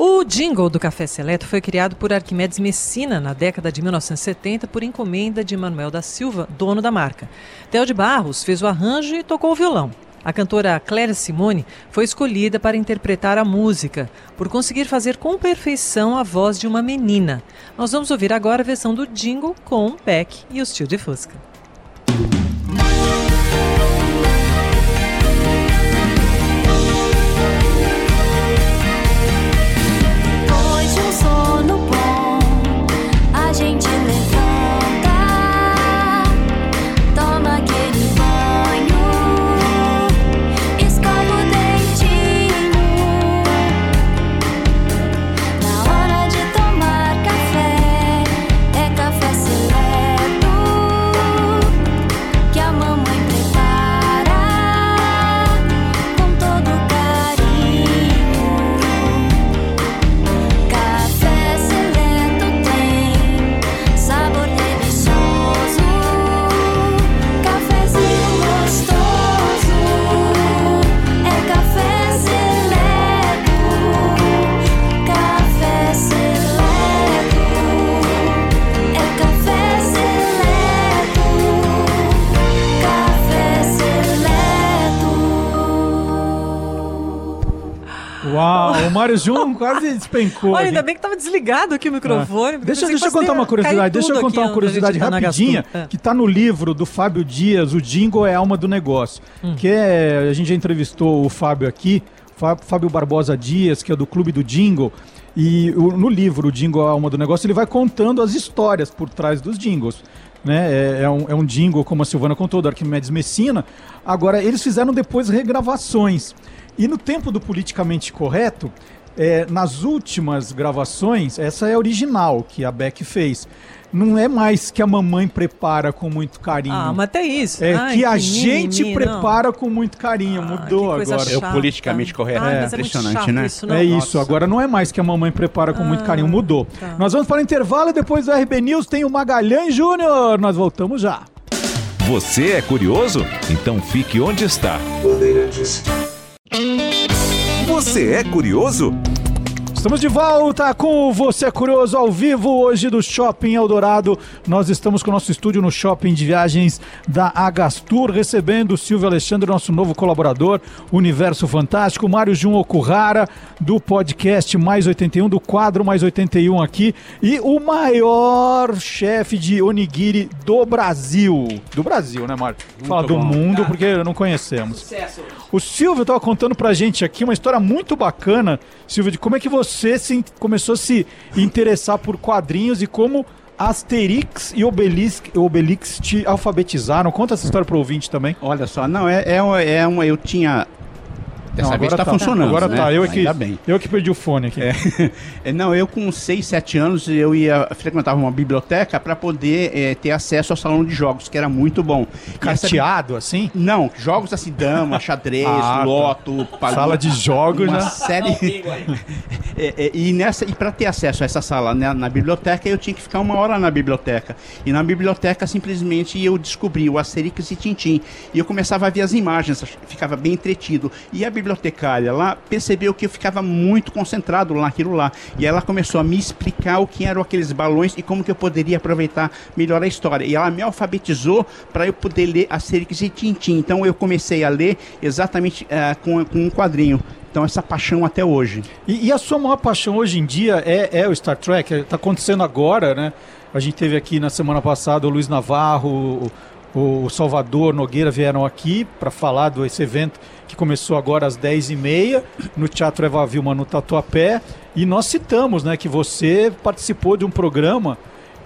O jingle do Café Seleto foi criado por Arquimedes Messina na década de 1970 por encomenda de Manuel da Silva, dono da marca. Theo de Barros fez o arranjo e tocou o violão. A cantora Clélia Simone foi escolhida para interpretar a música, por conseguir fazer com perfeição a voz de uma menina. Nós vamos ouvir agora a versão do jingle com Beck e os Tio de Fusca. Mário Jun quase despencou. Olha, ainda bem que estava desligado aqui o microfone. Ah. Deixa, deixa eu contar uma curiosidade. Deixa eu contar uma curiosidade tá na rapidinha. É. que tá no livro do Fábio Dias, o Jingle é alma do negócio. Hum. Que é, a gente já entrevistou o Fábio aqui, Fá- Fábio Barbosa Dias, que é do Clube do Jingle. E no livro, o Jingle é alma do negócio, ele vai contando as histórias por trás dos jingles. Né? É, é um, é um jingle, como a Silvana contou, do Arquimedes Messina. Agora, eles fizeram depois regravações. E no tempo do politicamente correto, é, nas últimas gravações, essa é a original que a Beck fez. Não é mais que a mamãe prepara com muito carinho. Ah, mas até isso. É Ai, que a gente não. prepara com muito carinho. Mudou que coisa agora. chata. É o politicamente correto, Ai, é é impressionante, né? isso, não. É isso, agora não é mais que a mamãe prepara com muito carinho, mudou. tá. Nós vamos para o intervalo e depois do RB News tem o Magalhães Júnior. Nós voltamos já. Você é curioso? Então fique onde está. Você é curioso? Estamos de volta com o Você é Curioso ao vivo hoje do Shopping Eldorado. Nós estamos com o nosso estúdio no Shopping de Viagens da Agastur, recebendo o Silvio Alexandre, nosso novo colaborador, Universo Fantástico, Mário Jun Okuhara, do podcast Mais 81, do quadro Mais 81 aqui, e o maior chefe de onigiri do Brasil. Do Brasil, né, Mário? Fala do bom. mundo, porque não conhecemos. Sucesso. O Silvio estava contando pra gente aqui uma história muito bacana, Silvio, de como é que você se in- começou a se interessar por quadrinhos e como Asterix e Obelix, Obelix te alfabetizaram. Conta essa história pro ouvinte também. Olha só, não, é, é, é uma. Eu tinha Dessa Não, vez agora está tá. funcionando. Agora né? tá. Eu é que, bem. eu que perdi o fone aqui. É, <laughs> não, eu com 6, 7 anos eu ia frequentava uma biblioteca para poder é, ter acesso ao salão de jogos, que era muito bom. Carteado, assim? Não, jogos assim, dama, <laughs> xadrez, Ah, tá. loto, palito, Sala de jogos, uma né? série. <laughs> É, é, e nessa e para ter acesso a essa sala né, na biblioteca, eu tinha que ficar uma hora na biblioteca. E na biblioteca simplesmente eu descobri o Asterix e Tintim. E eu começava a ver as imagens, ficava bem entretido. E a bibliotecária lá percebeu que eu ficava muito concentrado naquilo lá. E ela começou a me explicar o que eram aqueles balões e como que eu poderia aproveitar melhor a história. E ela me alfabetizou para eu poder ler Asterix e Tintim. Então eu comecei a ler exatamente eh, com, com um quadrinho. Então essa paixão até hoje. E, e a sua maior paixão hoje em dia é, é o Star Trek? Está acontecendo agora, né? A gente teve aqui na semana passada o Luiz Navarro, o, o Salvador Nogueira vieram aqui para falar desse evento que começou agora às 10h30 no Teatro Eva Vilma no Tatuapé. E nós citamos né, que você participou de um programa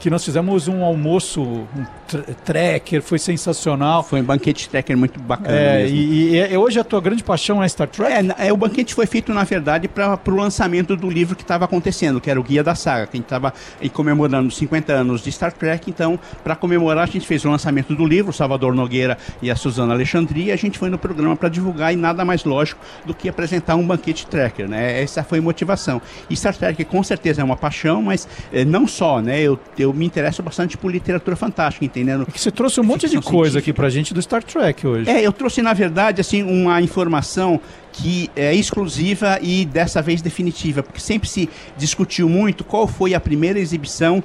que nós fizemos um almoço, um tr- tracker, foi sensacional. Foi um banquete tracker muito bacana. É, e, e hoje a tua grande paixão é Star Trek? É, é, o banquete foi feito, na verdade, para o lançamento do livro que estava acontecendo, que era o Guia da Saga, que a gente estava comemorando os 50 anos de Star Trek. Então, para comemorar, a gente fez o lançamento do livro, o Salvador Nogueira e a Suzana Alexandria. E a gente foi no programa para divulgar e nada mais lógico do que apresentar um banquete tracker, né? Essa foi a motivação. E Star Trek, com certeza, é uma paixão, mas eh, não só, né? Eu, eu me interesso bastante por literatura fantástica, entendendo? Que você trouxe um monte de coisa aqui pra gente do Star Trek hoje. É, eu trouxe, na verdade, assim, uma informação que é exclusiva e dessa vez definitiva, porque sempre se discutiu muito qual foi a primeira exibição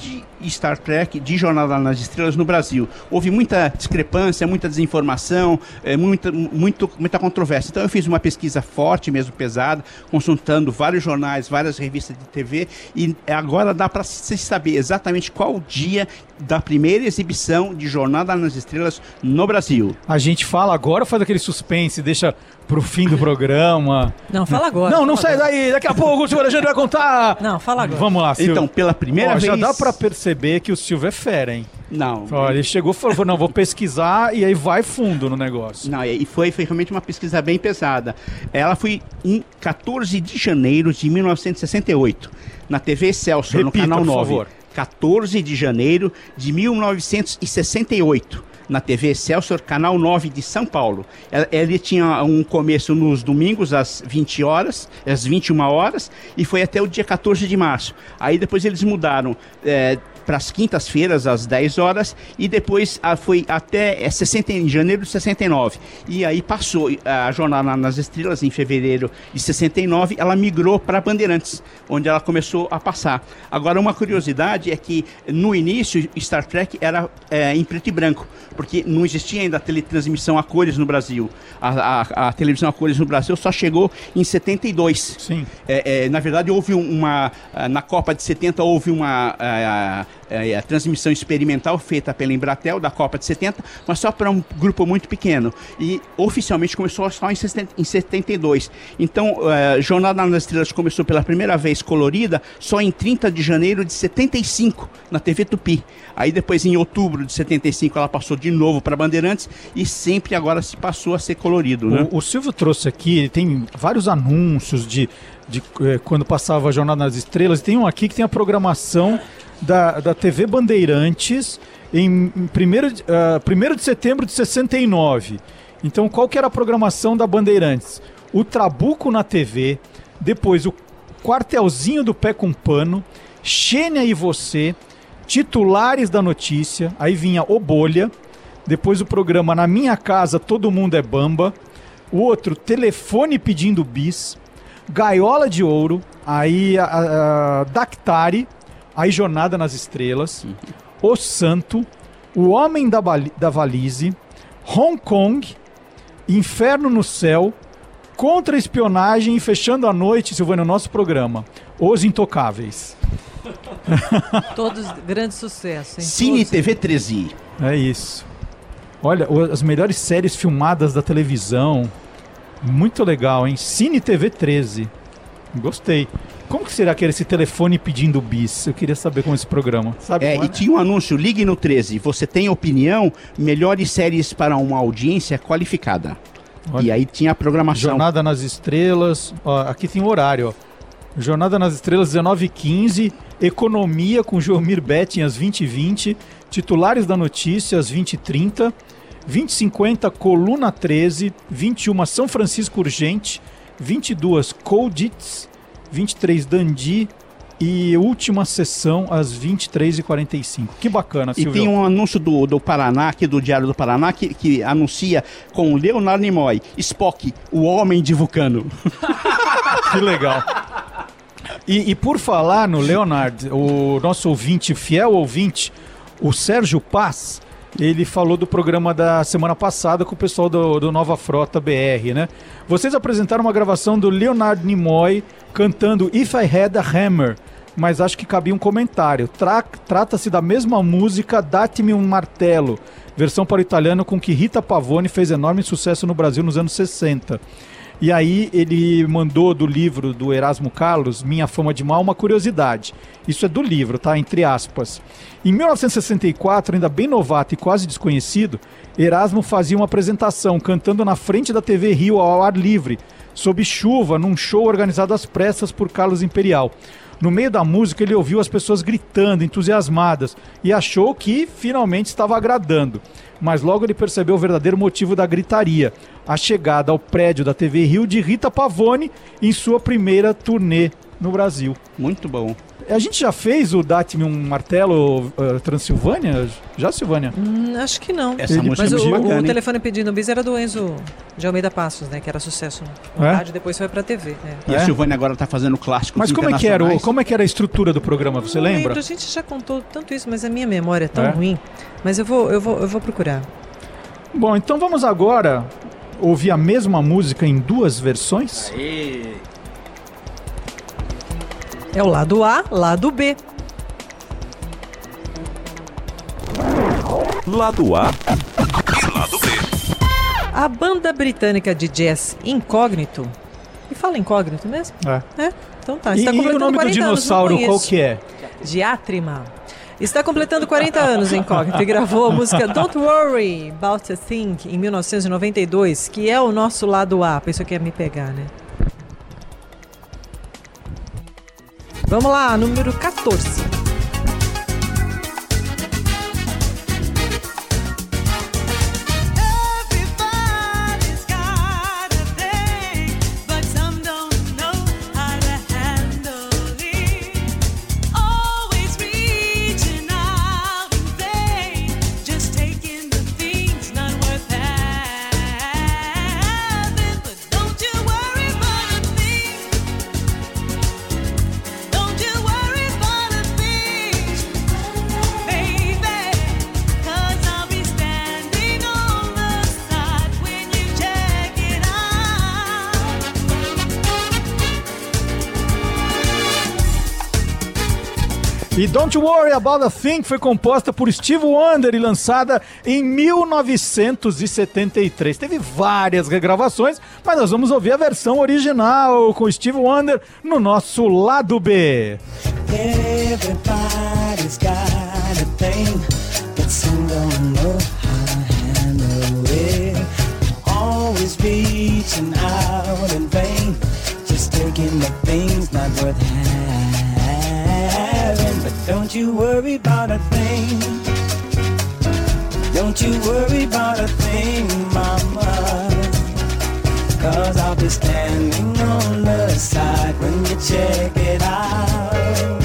de Star Trek, de Jornada nas Estrelas no Brasil. Houve muita discrepância, muita desinformação, é, muita, muito, muita controvérsia. Então eu fiz uma pesquisa forte, mesmo pesada, consultando vários jornais, várias revistas de TV, e agora dá para se saber exatamente qual o dia da primeira exibição de Jornada nas Estrelas no Brasil. A gente fala agora, faz aquele suspense, deixa pro fim do programa. <laughs> Não, fala agora. Não, não sai daí, daqui a pouco o senhor Alexandre vai contar. Não, fala agora. Vamos lá, Silvio. Então, pela primeira Ó, Já vez- dá pra perceber que o Silvio é fera, hein? Não. Ó, ele chegou e falou, não, vou pesquisar e aí vai fundo no negócio. Não, e foi, foi realmente uma pesquisa bem pesada. Ela foi em 14 de janeiro de 1968, na TV Celso, no canal por 9. favor. 14 de janeiro de 1968. Na TV Excelsior, canal 9 de São Paulo. Ela- Ele tinha um começo nos domingos, às 20 horas, às 21 horas, e foi até o dia 14 de março. Aí depois eles mudaram para as quintas-feiras, às 10 horas, e depois ah, foi até é, 60, em janeiro de 69. E aí passou a Jornada nas Estrelas, em fevereiro de 69, ela migrou para Bandeirantes, onde ela começou a passar. Agora, uma curiosidade é que no início, Star Trek era é, em preto e branco, porque não existia ainda a teletransmissão a cores no Brasil. A, a- a televisão a cores no Brasil só chegou em 72. Sim. É, é, na verdade, houve uma. ah, Na Copa de 70, houve uma. Ah, ah, a transmissão experimental feita pela Embratel da Copa de 70, mas só para um grupo muito pequeno. E oficialmente começou só em 60 em 72. Então, ah, Jornada nas Estrelas começou pela primeira vez colorida só em 30 de janeiro de 75, na TV Tupi. Aí depois, em outubro de 75, ela passou de novo para Bandeirantes e sempre agora se passou a ser colorido. Né? O, o Silvio trouxe aqui, tem vários anúncios de, de eh, quando passava a Jornada nas Estrelas. Tem um aqui que tem a programação da, da TV Bandeirantes em 1 de, ah, 1º de setembro de 69. Então, qual que era a programação da Bandeirantes? O Trabuco na TV, depois o Quartelzinho do Pé com Pano, Xênia e Você, Titulares da Notícia, aí vinha O Bolha, depois o programa Na Minha Casa Todo Mundo é Bamba, o outro Telefone Pedindo Bis, Gaiola de Ouro, aí a, a, a Dactari, aí Jornada nas Estrelas, O Santo, O Homem da, Bali- da Valise, Hong Kong, Inferno no Céu, Contra a Espionagem e fechando a noite, Silvano, o nosso programa, Os Intocáveis. <laughs> Todos grandes sucessos, hein? Cine Todos. TV 13. É isso. Olha, as melhores séries filmadas da televisão. Muito legal, hein? Cine TV 13. Gostei. Como que será que era esse telefone pedindo bis? Eu queria saber como esse programa. Sabe É, e tinha um anúncio, ligue no 13. Você tem opinião? Melhores séries para uma audiência qualificada. E aí tinha a programação. Jornada nas Estrelas. Ó, aqui tem o horário, ó. Jornada nas Estrelas, 19h15. Economia com Geomir Betting às 20h20. Titulares da Notícia às 20h30. 20h50, Coluna 13. 21 São Francisco Urgente. 22 Colditz. 23 Dandi. E última sessão às 23h45. Que bacana, E Silvio. tem um anúncio do, do Paraná, aqui do Diário do Paraná, que, que anuncia com Leonardo Nimoy, Spock, o homem de Vulcano. <laughs> Que legal. E, e por falar no Leonard, o nosso ouvinte, fiel ouvinte, o Sérgio Paz, ele falou do programa da semana passada com o pessoal do, do Nova Frota BR, né? Vocês apresentaram uma gravação do Leonard Nimoy cantando If I Had a Hammer, mas acho que cabia um comentário. Tra- Trata-se da mesma música Date-me um Martelo, versão para o italiano com que Rita Pavone fez enorme sucesso no Brasil nos anos 60. E aí ele mandou do livro do Erasmo Carlos, Minha Fama de Mal, uma curiosidade. Isso é do livro, tá? Entre aspas. Em 1964, ainda bem novato e quase desconhecido, Erasmo fazia uma apresentação cantando na frente da TV Rio ao ar livre, sob chuva, num show organizado às pressas por Carlos Imperial. No meio da música, ele ouviu as pessoas gritando, entusiasmadas, e achou que finalmente estava agradando. Mas logo ele percebeu o verdadeiro motivo da gritaria: a chegada ao prédio da TV Rio de Rita Pavone em sua primeira turnê no Brasil. Muito bom. A gente já fez o Date-me um Martelo uh, Transilvânia? Já, Silvânia? Hum, acho que não. Essa música Mas é o, bacana, o telefone pedindo bis era do Enzo de Almeida Passos, né? Que era sucesso no É? rádio, depois foi pra TV. né? E a Silvânia agora tá fazendo clássicos Mas como é, que era, como é que era a estrutura do programa, você Não lembra? lembro, a gente já contou tanto isso, mas a minha memória é tão É? ruim. Mas eu vou, eu vou, eu vou procurar. Bom, então vamos agora ouvir a mesma música em duas versões? É o lado A, lado B. Lado A e lado B. A banda britânica de jazz Incógnito. E fala Incógnito mesmo? É. É? Então tá. E, Está e o completando nome do 40 anos, não dinossauro qual que é? Diátrima. Está completando 40 anos Incógnito e gravou a música Don't Worry About a Thing em 1992, que é o nosso lado A. Pensou que ia me pegar, né? Vamos lá, número 14. Don't Worry About a Thing foi composta por Steve Wonder e lançada em 1973. Teve várias regravações, mas nós vamos ouvir a versão original com Steve Wonder no nosso lado B. Everybody's got a thing, but some don't know how to handle it. Always reaching out in vain, just taking the things not worth having. Don't you worry about a thing. Don't you worry about a thing, mama. Cause I'll be standing on the side when you check it out.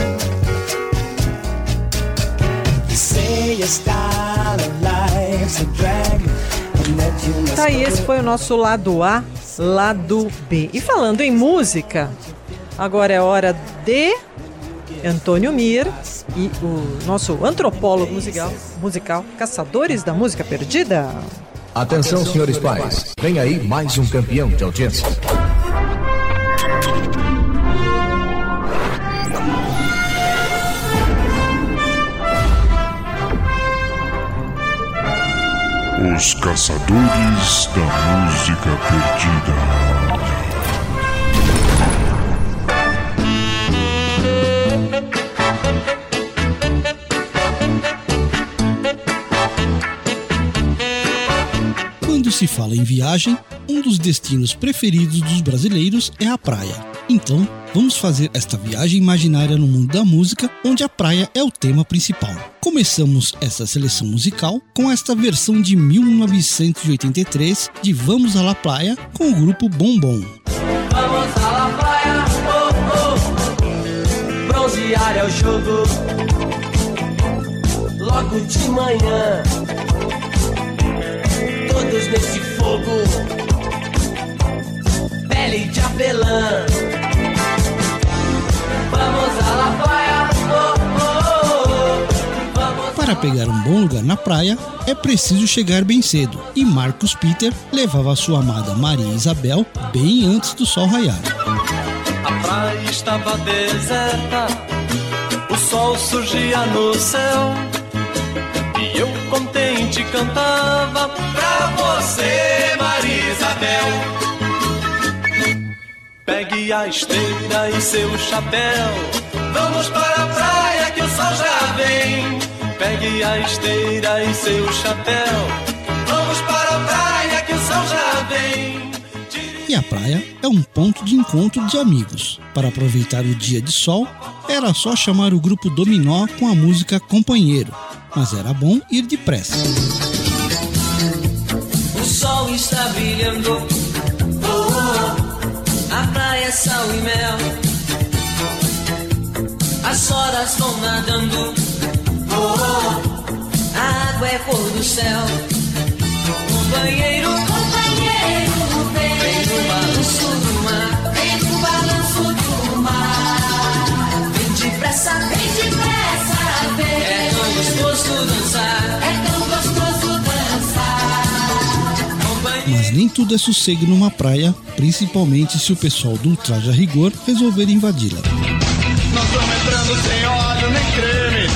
You say your style of life's a drag, Tá aí, esse foi o nosso lado A, lado B. E falando em música, agora é hora de Antônio Mir e o nosso antropólogo musical, musical Caçadores da Música Perdida. Atenção, senhores pais. Vem aí mais um campeão de audiência. Os Caçadores da Música Perdida. Se fala em viagem, um dos destinos preferidos dos brasileiros é a praia. Então, vamos fazer esta viagem imaginária no mundo da música, onde a praia é o tema principal. Começamos essa seleção musical com esta versão de 1983 de Vamos à La Praia com o grupo Bombom. Vamos à la praia, oh, oh. Bronzear é o jogo. Logo de manhã, todos nesse fogo. Pele de apelã. Vamos à la praia, oh, oh. Vamos Para pegar um bom lugar na praia, é preciso chegar bem cedo, e Marcos Peter levava sua amada Maria Isabel bem antes do sol raiar. A praia estava deserta, o sol surgia no céu. E eu contente cantava pra você, Maria Isabel. Pegue a esteira e seu chapéu. Vamos para a praia que o sol já vem. Pegue a esteira e seu chapéu. Vamos para a praia que o sol já vem. E a praia é um ponto de encontro de amigos. Para aproveitar o dia de sol, era só chamar o grupo Dominó com a música Companheiro, mas era bom ir depressa. O sol está brilhando. Oh, oh. A praia é sal e mel. As horas vão nadando. Oh, oh. A água é cor do céu. Companheiro, companheiro, tudo é sossego numa praia, principalmente se o pessoal do Ultraje a Rigor resolver invadi-la. Nós vamos entrando sem óleo nem creme.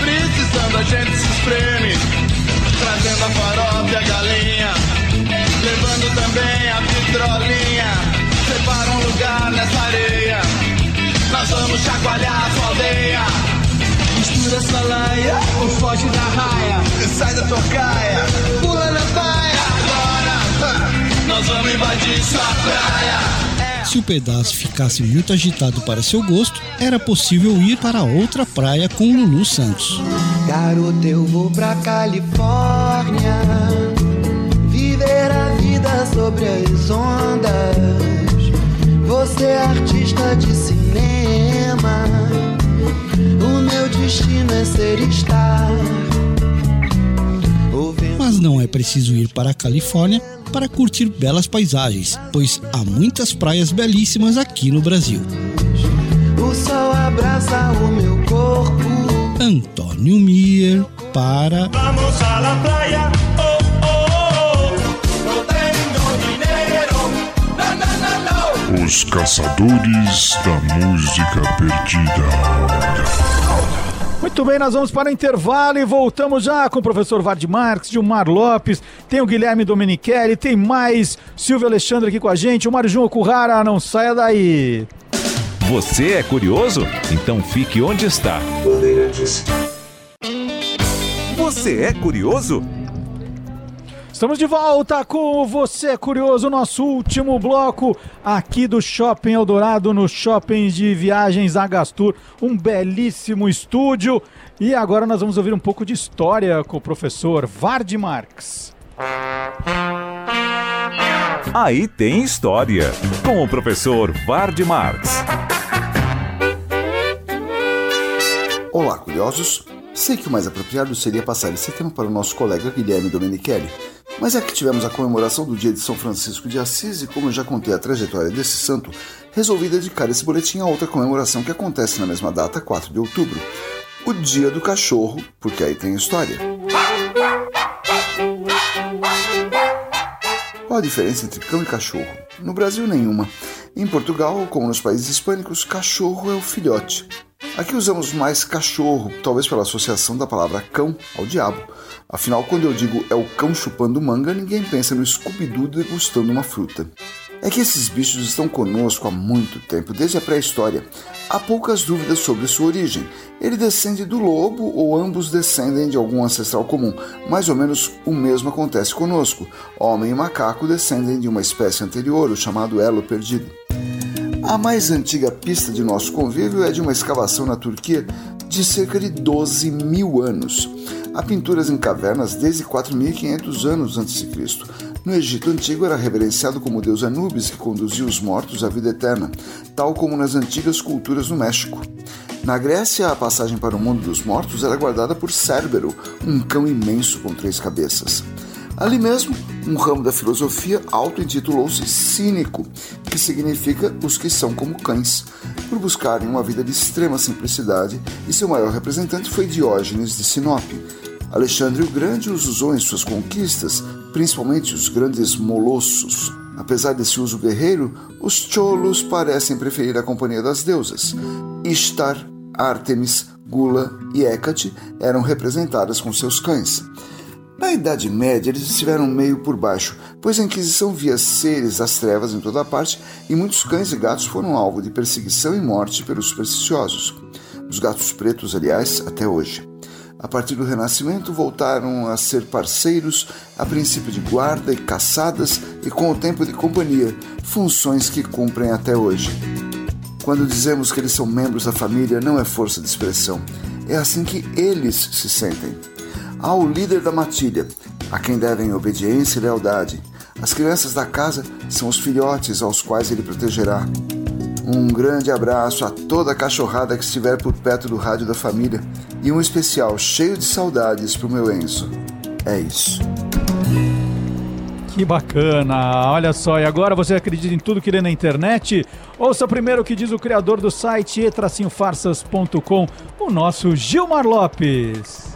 Precisando a gente se espreme. Trazendo a farofa e a galinha. Levando também a vitrolinha. Separa um lugar nessa areia. Nós vamos chacoalhar a sua aldeia. Mistura essa laia, ou foge da raia. Sai da tocaia, pula na baia. Nós vamos invadir sua praia. Se o pedaço ficasse muito agitado para seu gosto, era possível ir para outra praia com Lulu Santos. Garoto, eu vou pra Califórnia Viver a vida sobre as ondas Você é artista de cinema O meu destino é ser estar Mas não é preciso ir para a Califórnia para curtir belas paisagens, pois há muitas praias belíssimas aqui no Brasil. O sol abraça o meu corpo Antônio Mier para Vamos a la playa, oh, oh, oh. Os Caçadores da Música Perdida. Muito bem, nós vamos para o intervalo e voltamos já com o professor Vard Marques, Gilmar Lopes, tem o Guilherme Domenichelli, tem mais Silvio Alexandre aqui com a gente, o Mário João Currara, não saia daí. Você é curioso? Então fique onde está. Você é curioso? Estamos de volta com Você é Curioso, nosso último bloco aqui do Shopping Eldorado, no Shopping de Viagens Agastur, um belíssimo estúdio. E agora nós vamos ouvir um pouco de história com o professor Vard Marx. Aí tem história, com o professor Vard Marx. Olá, curiosos! Sei que o mais apropriado seria passar esse tema para o nosso colega Guilherme Domenichelli, mas é que tivemos a comemoração do dia de São Francisco de Assis e como eu já contei a trajetória desse santo, resolvi dedicar esse boletim a outra comemoração que acontece na mesma data, 4 de outubro, o Dia do Cachorro, porque aí tem história. Qual a diferença entre cão e cachorro? No Brasil, nenhuma. Em Portugal, como nos países hispânicos, cachorro é o filhote. Aqui usamos mais cachorro, talvez pela associação da palavra cão ao diabo. Afinal, quando eu digo é o cão chupando manga, ninguém pensa no Scooby-Doo degustando uma fruta. é que esses bichos estão conosco há muito tempo, desde a pré-história. Há poucas dúvidas sobre sua origem. Ele descende do lobo ou ambos descendem de algum ancestral comum. Mais ou menos o mesmo acontece conosco. Homem e macaco descendem de uma espécie anterior, o chamado elo perdido. A mais antiga pista de nosso convívio é de uma escavação na Turquia de cerca de 12 mil anos. Há pinturas em cavernas desde 4.500 anos antes de Cristo. No Egito Antigo era reverenciado como deus Anubis, que conduzia os mortos à vida eterna, tal como nas antigas culturas no México. Na Grécia, a passagem para o mundo dos mortos era guardada por Cérbero, um cão imenso com três cabeças. Ali mesmo, um ramo da filosofia auto-intitulou-se cínico, que significa os que são como cães, por buscarem uma vida de extrema simplicidade, e seu maior representante foi Diógenes de Sinope. Alexandre o Grande os usou em suas conquistas, principalmente os grandes molossos. Apesar desse uso guerreiro, os cholos parecem preferir a companhia das deusas. Ishtar, Ártemis, Gula e Hécate eram representadas com seus cães. Na Idade Média, eles estiveram meio por baixo, pois a Inquisição via seres das trevas em toda parte e muitos cães e gatos foram alvo de perseguição e morte pelos supersticiosos. Os gatos pretos, aliás, até hoje. A partir do Renascimento, voltaram a ser parceiros, a princípio de guarda e caçadas, e com o tempo de companhia, funções que cumprem até hoje. Quando dizemos que eles são membros da família, não é força de expressão, é assim que eles se sentem. Há o líder da matilha, a quem devem obediência e lealdade. As crianças da casa são os filhotes aos quais ele protegerá. Um grande abraço a toda a cachorrada que estiver por perto do rádio da família e um especial cheio de saudades pro meu Enzo. É isso. Que bacana! Olha só, e agora você acredita em tudo que lê na internet? Ouça primeiro o que diz o criador do site e-farsas.com, o nosso Gilmar Lopes.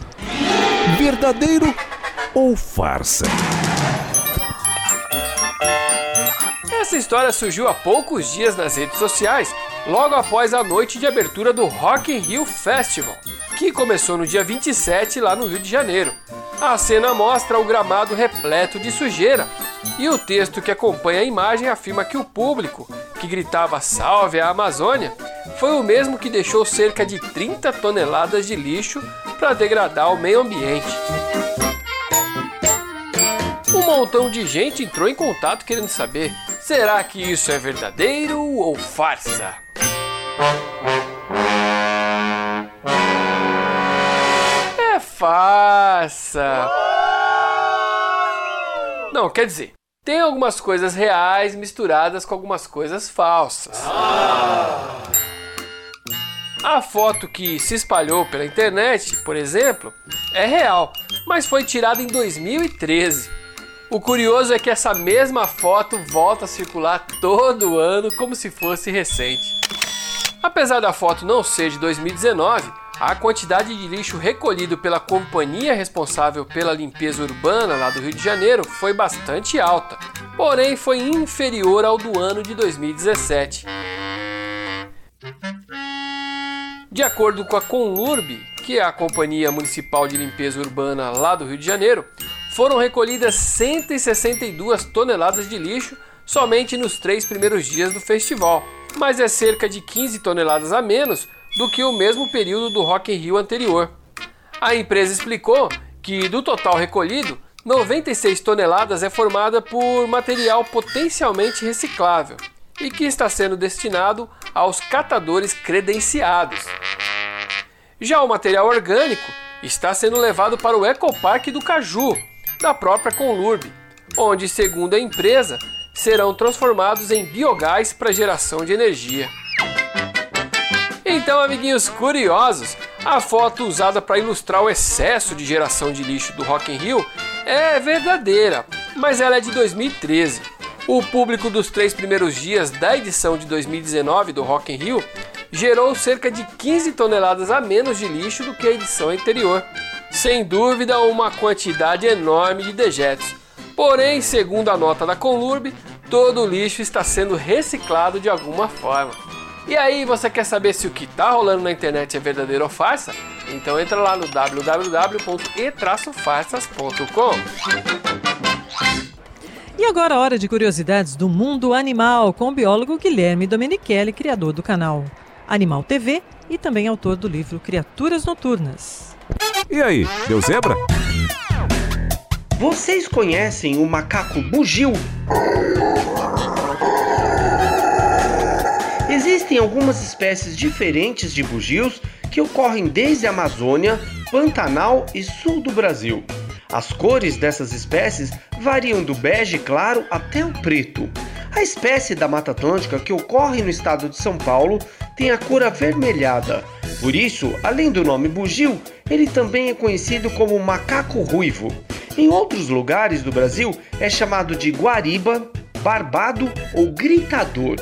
Verdadeiro ou farsa? Essa história surgiu há poucos dias nas redes sociais, logo após a noite de abertura do Rock in Rio Festival, que começou no dia 27 lá no Rio de Janeiro. A cena mostra o gramado repleto de sujeira e o texto que acompanha a imagem afirma que o público, que gritava Salve a Amazônia, foi o mesmo que deixou cerca de 30 toneladas de lixo para degradar o meio ambiente. Um montão de gente entrou em contato querendo saber: será que isso é verdadeiro ou farsa? É farsa! Não, quer dizer, tem algumas coisas reais misturadas com algumas coisas falsas. A foto que se espalhou pela internet, por exemplo, é real, mas foi tirada em 2013. O curioso é que essa mesma foto volta a circular todo ano como se fosse recente. Apesar da foto não ser de 2019, a quantidade de lixo recolhido pela companhia responsável pela limpeza urbana lá do Rio de Janeiro foi bastante alta, porém foi inferior ao do ano de 2017. De acordo com a Conlurb, que é a Companhia Municipal de Limpeza Urbana lá do Rio de Janeiro, foram recolhidas 162 toneladas de lixo somente nos três primeiros dias do festival, mas é cerca de 15 toneladas a menos do que o mesmo período do Rock in Rio anterior. A empresa explicou que do total recolhido, 96 toneladas é formada por material potencialmente reciclável e que está sendo destinado aos catadores credenciados. Já o material orgânico está sendo levado para o Ecoparque do Caju, da própria Conlurb, onde, segundo a empresa, serão transformados em biogás para geração de energia. Então, amiguinhos curiosos, a foto usada para ilustrar o excesso de geração de lixo do Rock in Rio é verdadeira, mas ela é de 2013. O público dos três primeiros dias da edição de 2019 do Rock in Rio gerou cerca de 15 toneladas a menos de lixo do que a edição anterior. Sem dúvida, uma quantidade enorme de dejetos. Porém, segundo a nota da Conlurb, todo o lixo está sendo reciclado de alguma forma. E aí, você quer saber se o que está rolando na internet é verdadeiro ou farsa? Então entra lá no www.e-farsas.com. E agora a hora de curiosidades do mundo animal com o biólogo Guilherme Domenichelli, criador do canal Animal TV e também autor do livro Criaturas Noturnas. E aí, deu zebra? Vocês conhecem o macaco bugio? Existem algumas espécies diferentes de bugios que ocorrem desde a Amazônia, Pantanal e sul do Brasil. As cores dessas espécies variam do bege claro até o preto. A espécie da Mata Atlântica que ocorre no estado de São Paulo tem a cor avermelhada. Por isso, além do nome bugio, ele também é conhecido como macaco ruivo. Em outros lugares do Brasil é chamado de guariba, barbado ou gritador.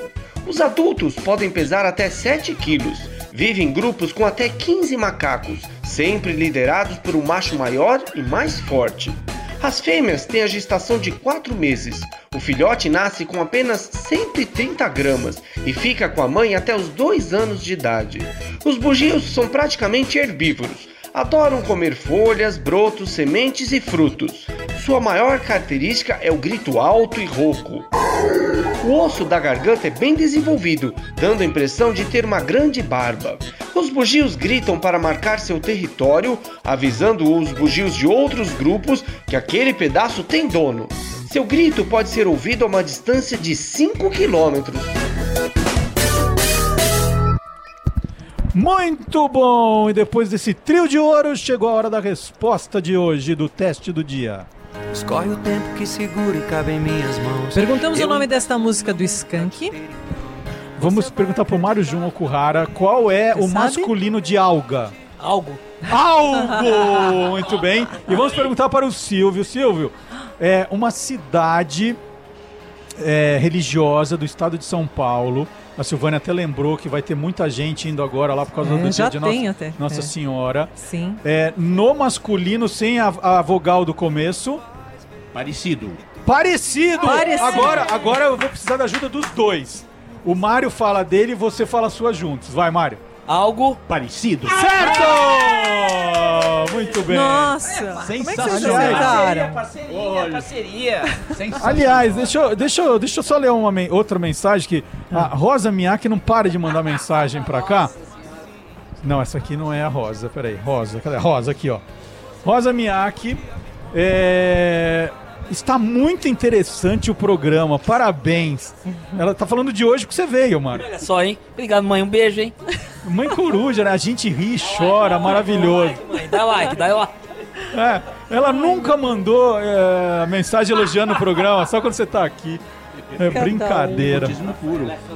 Os adultos podem pesar até 7 quilos. Vivem em grupos com até 15 macacos, sempre liderados por um macho maior e mais forte. As fêmeas têm a gestação de 4 meses. O filhote nasce com apenas 130 gramas e fica com a mãe até os 2 anos de idade. Os bugios são praticamente herbívoros. Adoram comer folhas, brotos, sementes e frutos. Sua maior característica é o grito alto e rouco. O osso da garganta é bem desenvolvido, dando a impressão de ter uma grande barba. Os bugios gritam para marcar seu território, avisando os bugios de outros grupos que aquele pedaço tem dono. Seu grito pode ser ouvido a uma distância de 5 quilômetros. Muito bom! E depois desse trio de ouro, chegou a hora da resposta de hoje, do teste do dia. Escorre o tempo que segura e cabe em minhas mãos. Perguntamos Eu o nome desta música do Skank. Vamos perguntar pro Mário Jun Okuhara qual é Você o sabe? masculino de alga. Algo. Algo! Muito bem. E vamos perguntar para o Silvio. Silvio, é uma cidade é, religiosa do estado de São Paulo. A Silvânia até lembrou que vai ter muita gente indo agora lá por causa É, do dia de Nossa, até, Nossa é. Senhora. Sim. É, no masculino, sem a, a vogal do começo. Parecido. Parecido! Parecido. Agora, agora eu vou precisar da ajuda dos dois. O Mário fala dele e você fala a sua juntos. Vai, Mário. Algo parecido. Certo! Muito bem. Nossa, como é Sensacional. acertaram? Parceria, parceria. Aliás, deixa eu, deixa, eu, deixa eu só ler uma outra mensagem que a Rosa Miak não para de mandar mensagem pra cá. Não, essa aqui não é a Rosa. Peraí, Rosa. Cadê? Rosa aqui, ó. Rosa Miak. É... Está muito interessante o programa. Parabéns. Ela tá falando de hoje que você veio, mano. Olha só, hein? Obrigado, mãe. Um beijo, hein? Mãe coruja, né? A gente ri, chora, maravilhoso. Mãe, dá like, dá like. É, ela nunca mandou é, mensagem elogiando o programa, só quando você tá aqui. É brincadeira.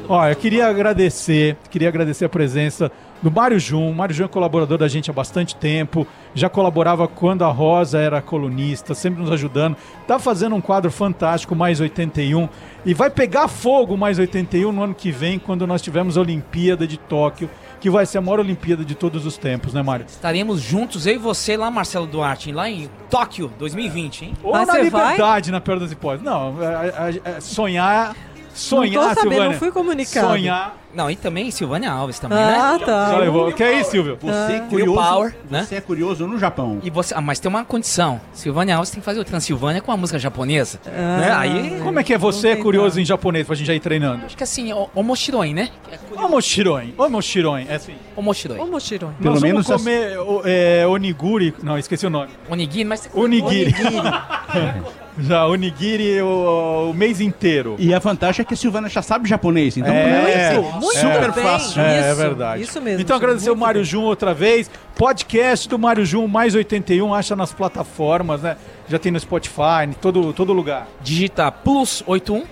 Ó, eu queria agradecer, queria agradecer a presença do Mário Jun. O Mário Jun é colaborador da gente há bastante tempo, já colaborava quando a Rosa era colunista, sempre nos ajudando. Tá fazendo um quadro fantástico, Mais 81, e vai pegar fogo Mais 81 no ano que vem, quando nós tivermos a Olimpíada de Tóquio, que vai ser a maior Olimpíada de todos os tempos, né, Mário? Estaremos juntos, eu e você lá, Marcelo Duarte, lá em Tóquio 2020, hein? Ou na liberdade, na pior das hipóteses. Não, é- é- é sonhar. Sonhar, Não tô sabendo, Silvânia. não fui comunicado. Sonhar. Não, e também Silvânia Alves também, Ah, né? tá. Já levou. Que é isso, Silvio? Você Ah. é curioso. Power, né? Você é curioso no Japão. E você, ah, mas tem uma condição. Silvânia Alves tem que fazer o Transilvânia com a música japonesa. né? Aí, Como é que é você curioso em japonês pra gente já ir treinando? acho que assim, o- Omoshiroi, né? Omoshiroin. Omoshiroin. É assim. Omoshiroi. Omoshiroi. Pelo Nós menos vamos comer o- é, oniguri. Não, esqueci o nome. Onigiri, mas... Onigiri. <laughs> já, onigiri o, o mês inteiro. E a vantagem é que a Silvana já sabe japonês, então É, pra ela é, super bem. fácil. É, é Isso, verdade. isso mesmo, Então agradecer o muito Mário. Jun outra vez. Podcast do Mário Jun, mais 81, acha nas plataformas, né? Já tem no Spotify, em todo, todo lugar. digita plus 81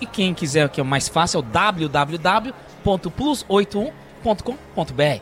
e quem quiser que é o mais fácil é o www.plus81.com.br.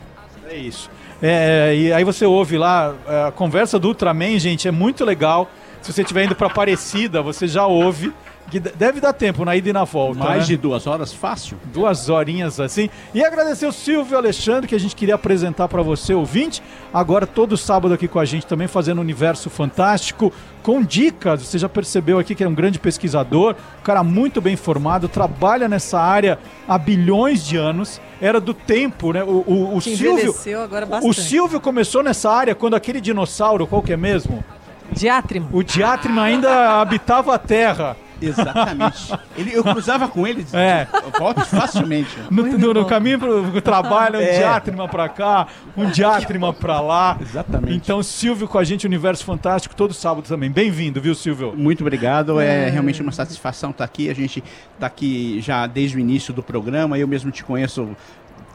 É isso. É, e aí você ouve lá é, a conversa do Ultraman, gente, é muito legal. Se você estiver indo pra Aparecida, você já ouve. Que de- deve dar tempo na ida e na volta. Mais né? de duas horas, fácil. duas horinhas assim. E agradecer o Silvio Alexandre, que a gente queria apresentar para você, ouvinte. Agora, todo sábado aqui com a gente também, fazendo um universo fantástico, com dicas. Você já percebeu aqui que é um grande pesquisador, um cara muito bem formado, trabalha nessa área há bilhões de anos. Era do tempo, né? O, o, o Silvio. agora O bastante. Silvio começou nessa área quando aquele dinossauro, qual que é mesmo? Diátrimo. O diátrimo ainda habitava a Terra. Exatamente. Ele, eu cruzava com ele É. votos facilmente. No, no- no caminho pro, pro trabalho, um É. diátrima pra cá, um diátrima pra lá. Exatamente. Então, Silvio com a gente, Universo Fantástico, todo sábado também. Bem-vindo, viu, Silvio? Muito obrigado, é, É. realmente uma satisfação estar aqui. A gente está aqui já desde o início do programa. Eu mesmo te conheço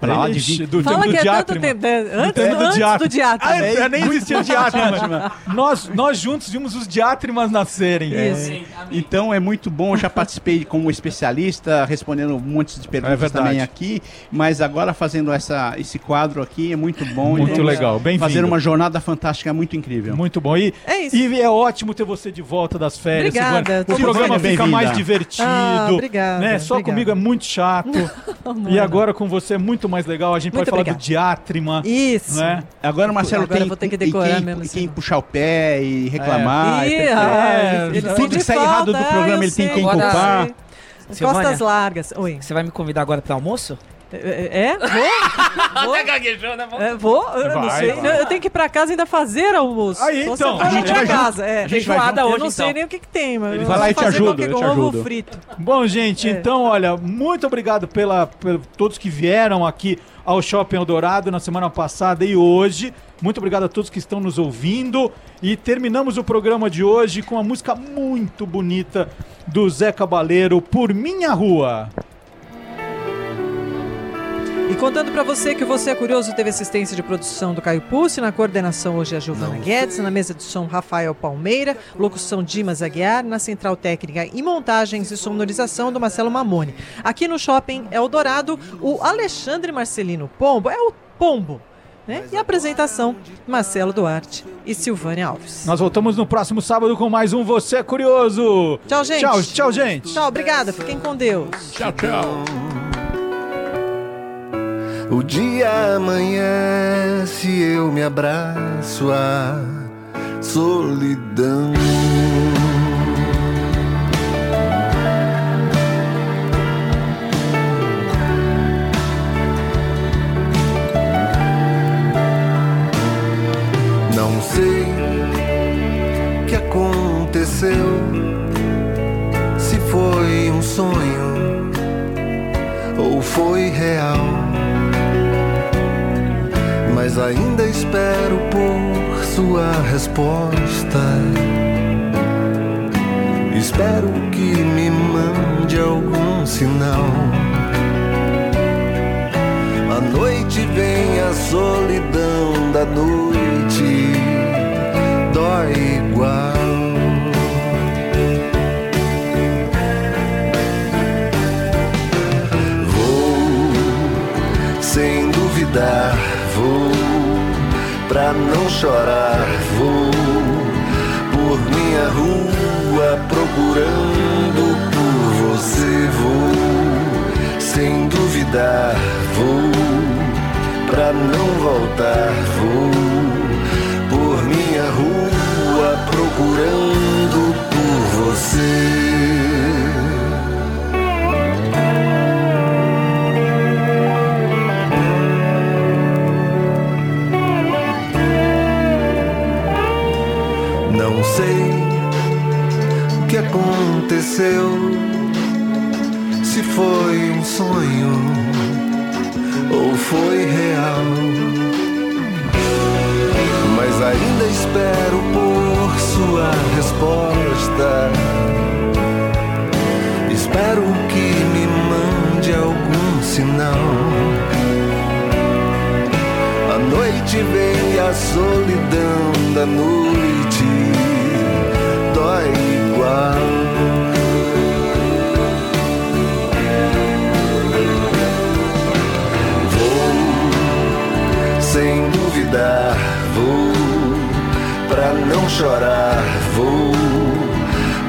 para lá de Ixi, 20... do Fala tempo que do é tanto tempo, né? Do Antes, do antes diátrima. do diátrima. Ah, é, nem existia diátrima. Nós, nós juntos vimos os diátrimas nascerem. É. Então é muito bom, eu já participei como especialista, respondendo um monte de perguntas É também aqui, mas agora fazendo essa, esse quadro aqui é muito bom. Muito vamos legal, bem-vindo. Fazer uma jornada fantástica muito incrível. Muito bom. E é, e é ótimo ter você de volta das férias. Obrigada, O programa fica mais divertido. Ah, obrigada, né? Só obrigada. comigo é muito chato. <laughs> E é, agora com você é muito mais legal. A gente Muito pode falar do diátrima. Isso. Né? Agora o Marcelo Agora tem eu vou ter que decorar quem, mesmo quem puxar o pé e reclamar. Ih, e ah, É, ele tudo sente que sai errado do é, programa ele tem Agora- culpar. Silvânia, Costas largas. Oi. Você vai me convidar agora para almoço? É? Vou? <laughs> vou? gaguejou, né? É, vou? Eu não Vai, sei. vai. Eu tenho que ir pra casa e ainda fazer almoço. Aí, se então, eu a gente pra vai casa. É. A gente vai junto. eu hoje, não sei então. nem o que, que tem, mas Ele eu vai lá e te ajuda, eu te ovo ajudo. frito. Bom, gente, É. então, olha, muito obrigado pela, pela todos que vieram aqui ao Shopping Eldorado na semana passada e hoje. Muito obrigado a todos que estão nos ouvindo. E terminamos o programa de hoje com uma música muito bonita do Zé Cabaleiro, Por Minha Rua. E contando pra você que o Você é Curioso teve assistência de produção do Caio Pussi, na coordenação hoje a Giovana Guedes, na mesa de som Rafael Palmeira, locução Dimas Aguiar, na central técnica e montagens e sonorização do Marcelo Mamone. Aqui no Shopping Eldorado, o Alexandre Marcelino Pombo é o Pombo. Né? E a apresentação, Marcelo Duarte e Silvânia Alves. Nós voltamos no próximo sábado com mais um Você é Curioso. Tchau, gente. Tchau, tchau, gente. Tchau, obrigada. Fiquem com Deus. Tchau, tchau. O dia amanhece, eu me abraço à solidão. Não sei o que aconteceu, se foi um sonho ou foi real mas ainda espero por sua resposta. Espero que me mande algum sinal. A noite vem, a solidão da noite dói igual. Vou pra não chorar, vou por minha rua procurando por você, vou sem duvidar, vou pra não voltar, vou por minha rua procurando por você. Aconteceu, se foi um sonho ou foi real. Mas ainda espero por sua resposta. Espero que me mande algum sinal. A noite vem e a solidão da noite dói igual. Vou pra não chorar, vou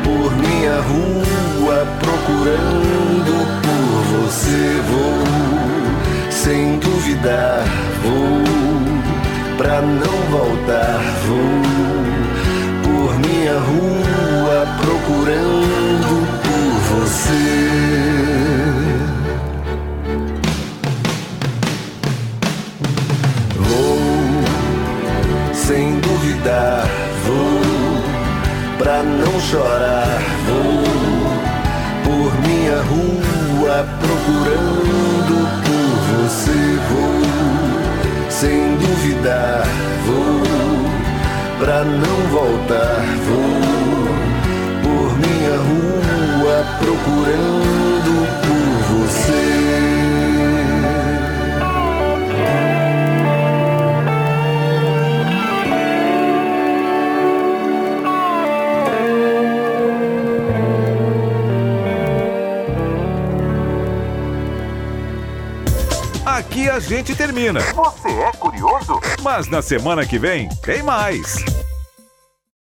por minha rua procurando por você, vou sem duvidar, vou pra não voltar, vou por minha rua procurando por você. Pra não chorar, vou minha rua procurando por você vou, sem duvidar vou, pra não voltar vou, por minha rua procurando por Aqui a gente termina. Você é curioso? Mas na semana que vem tem mais.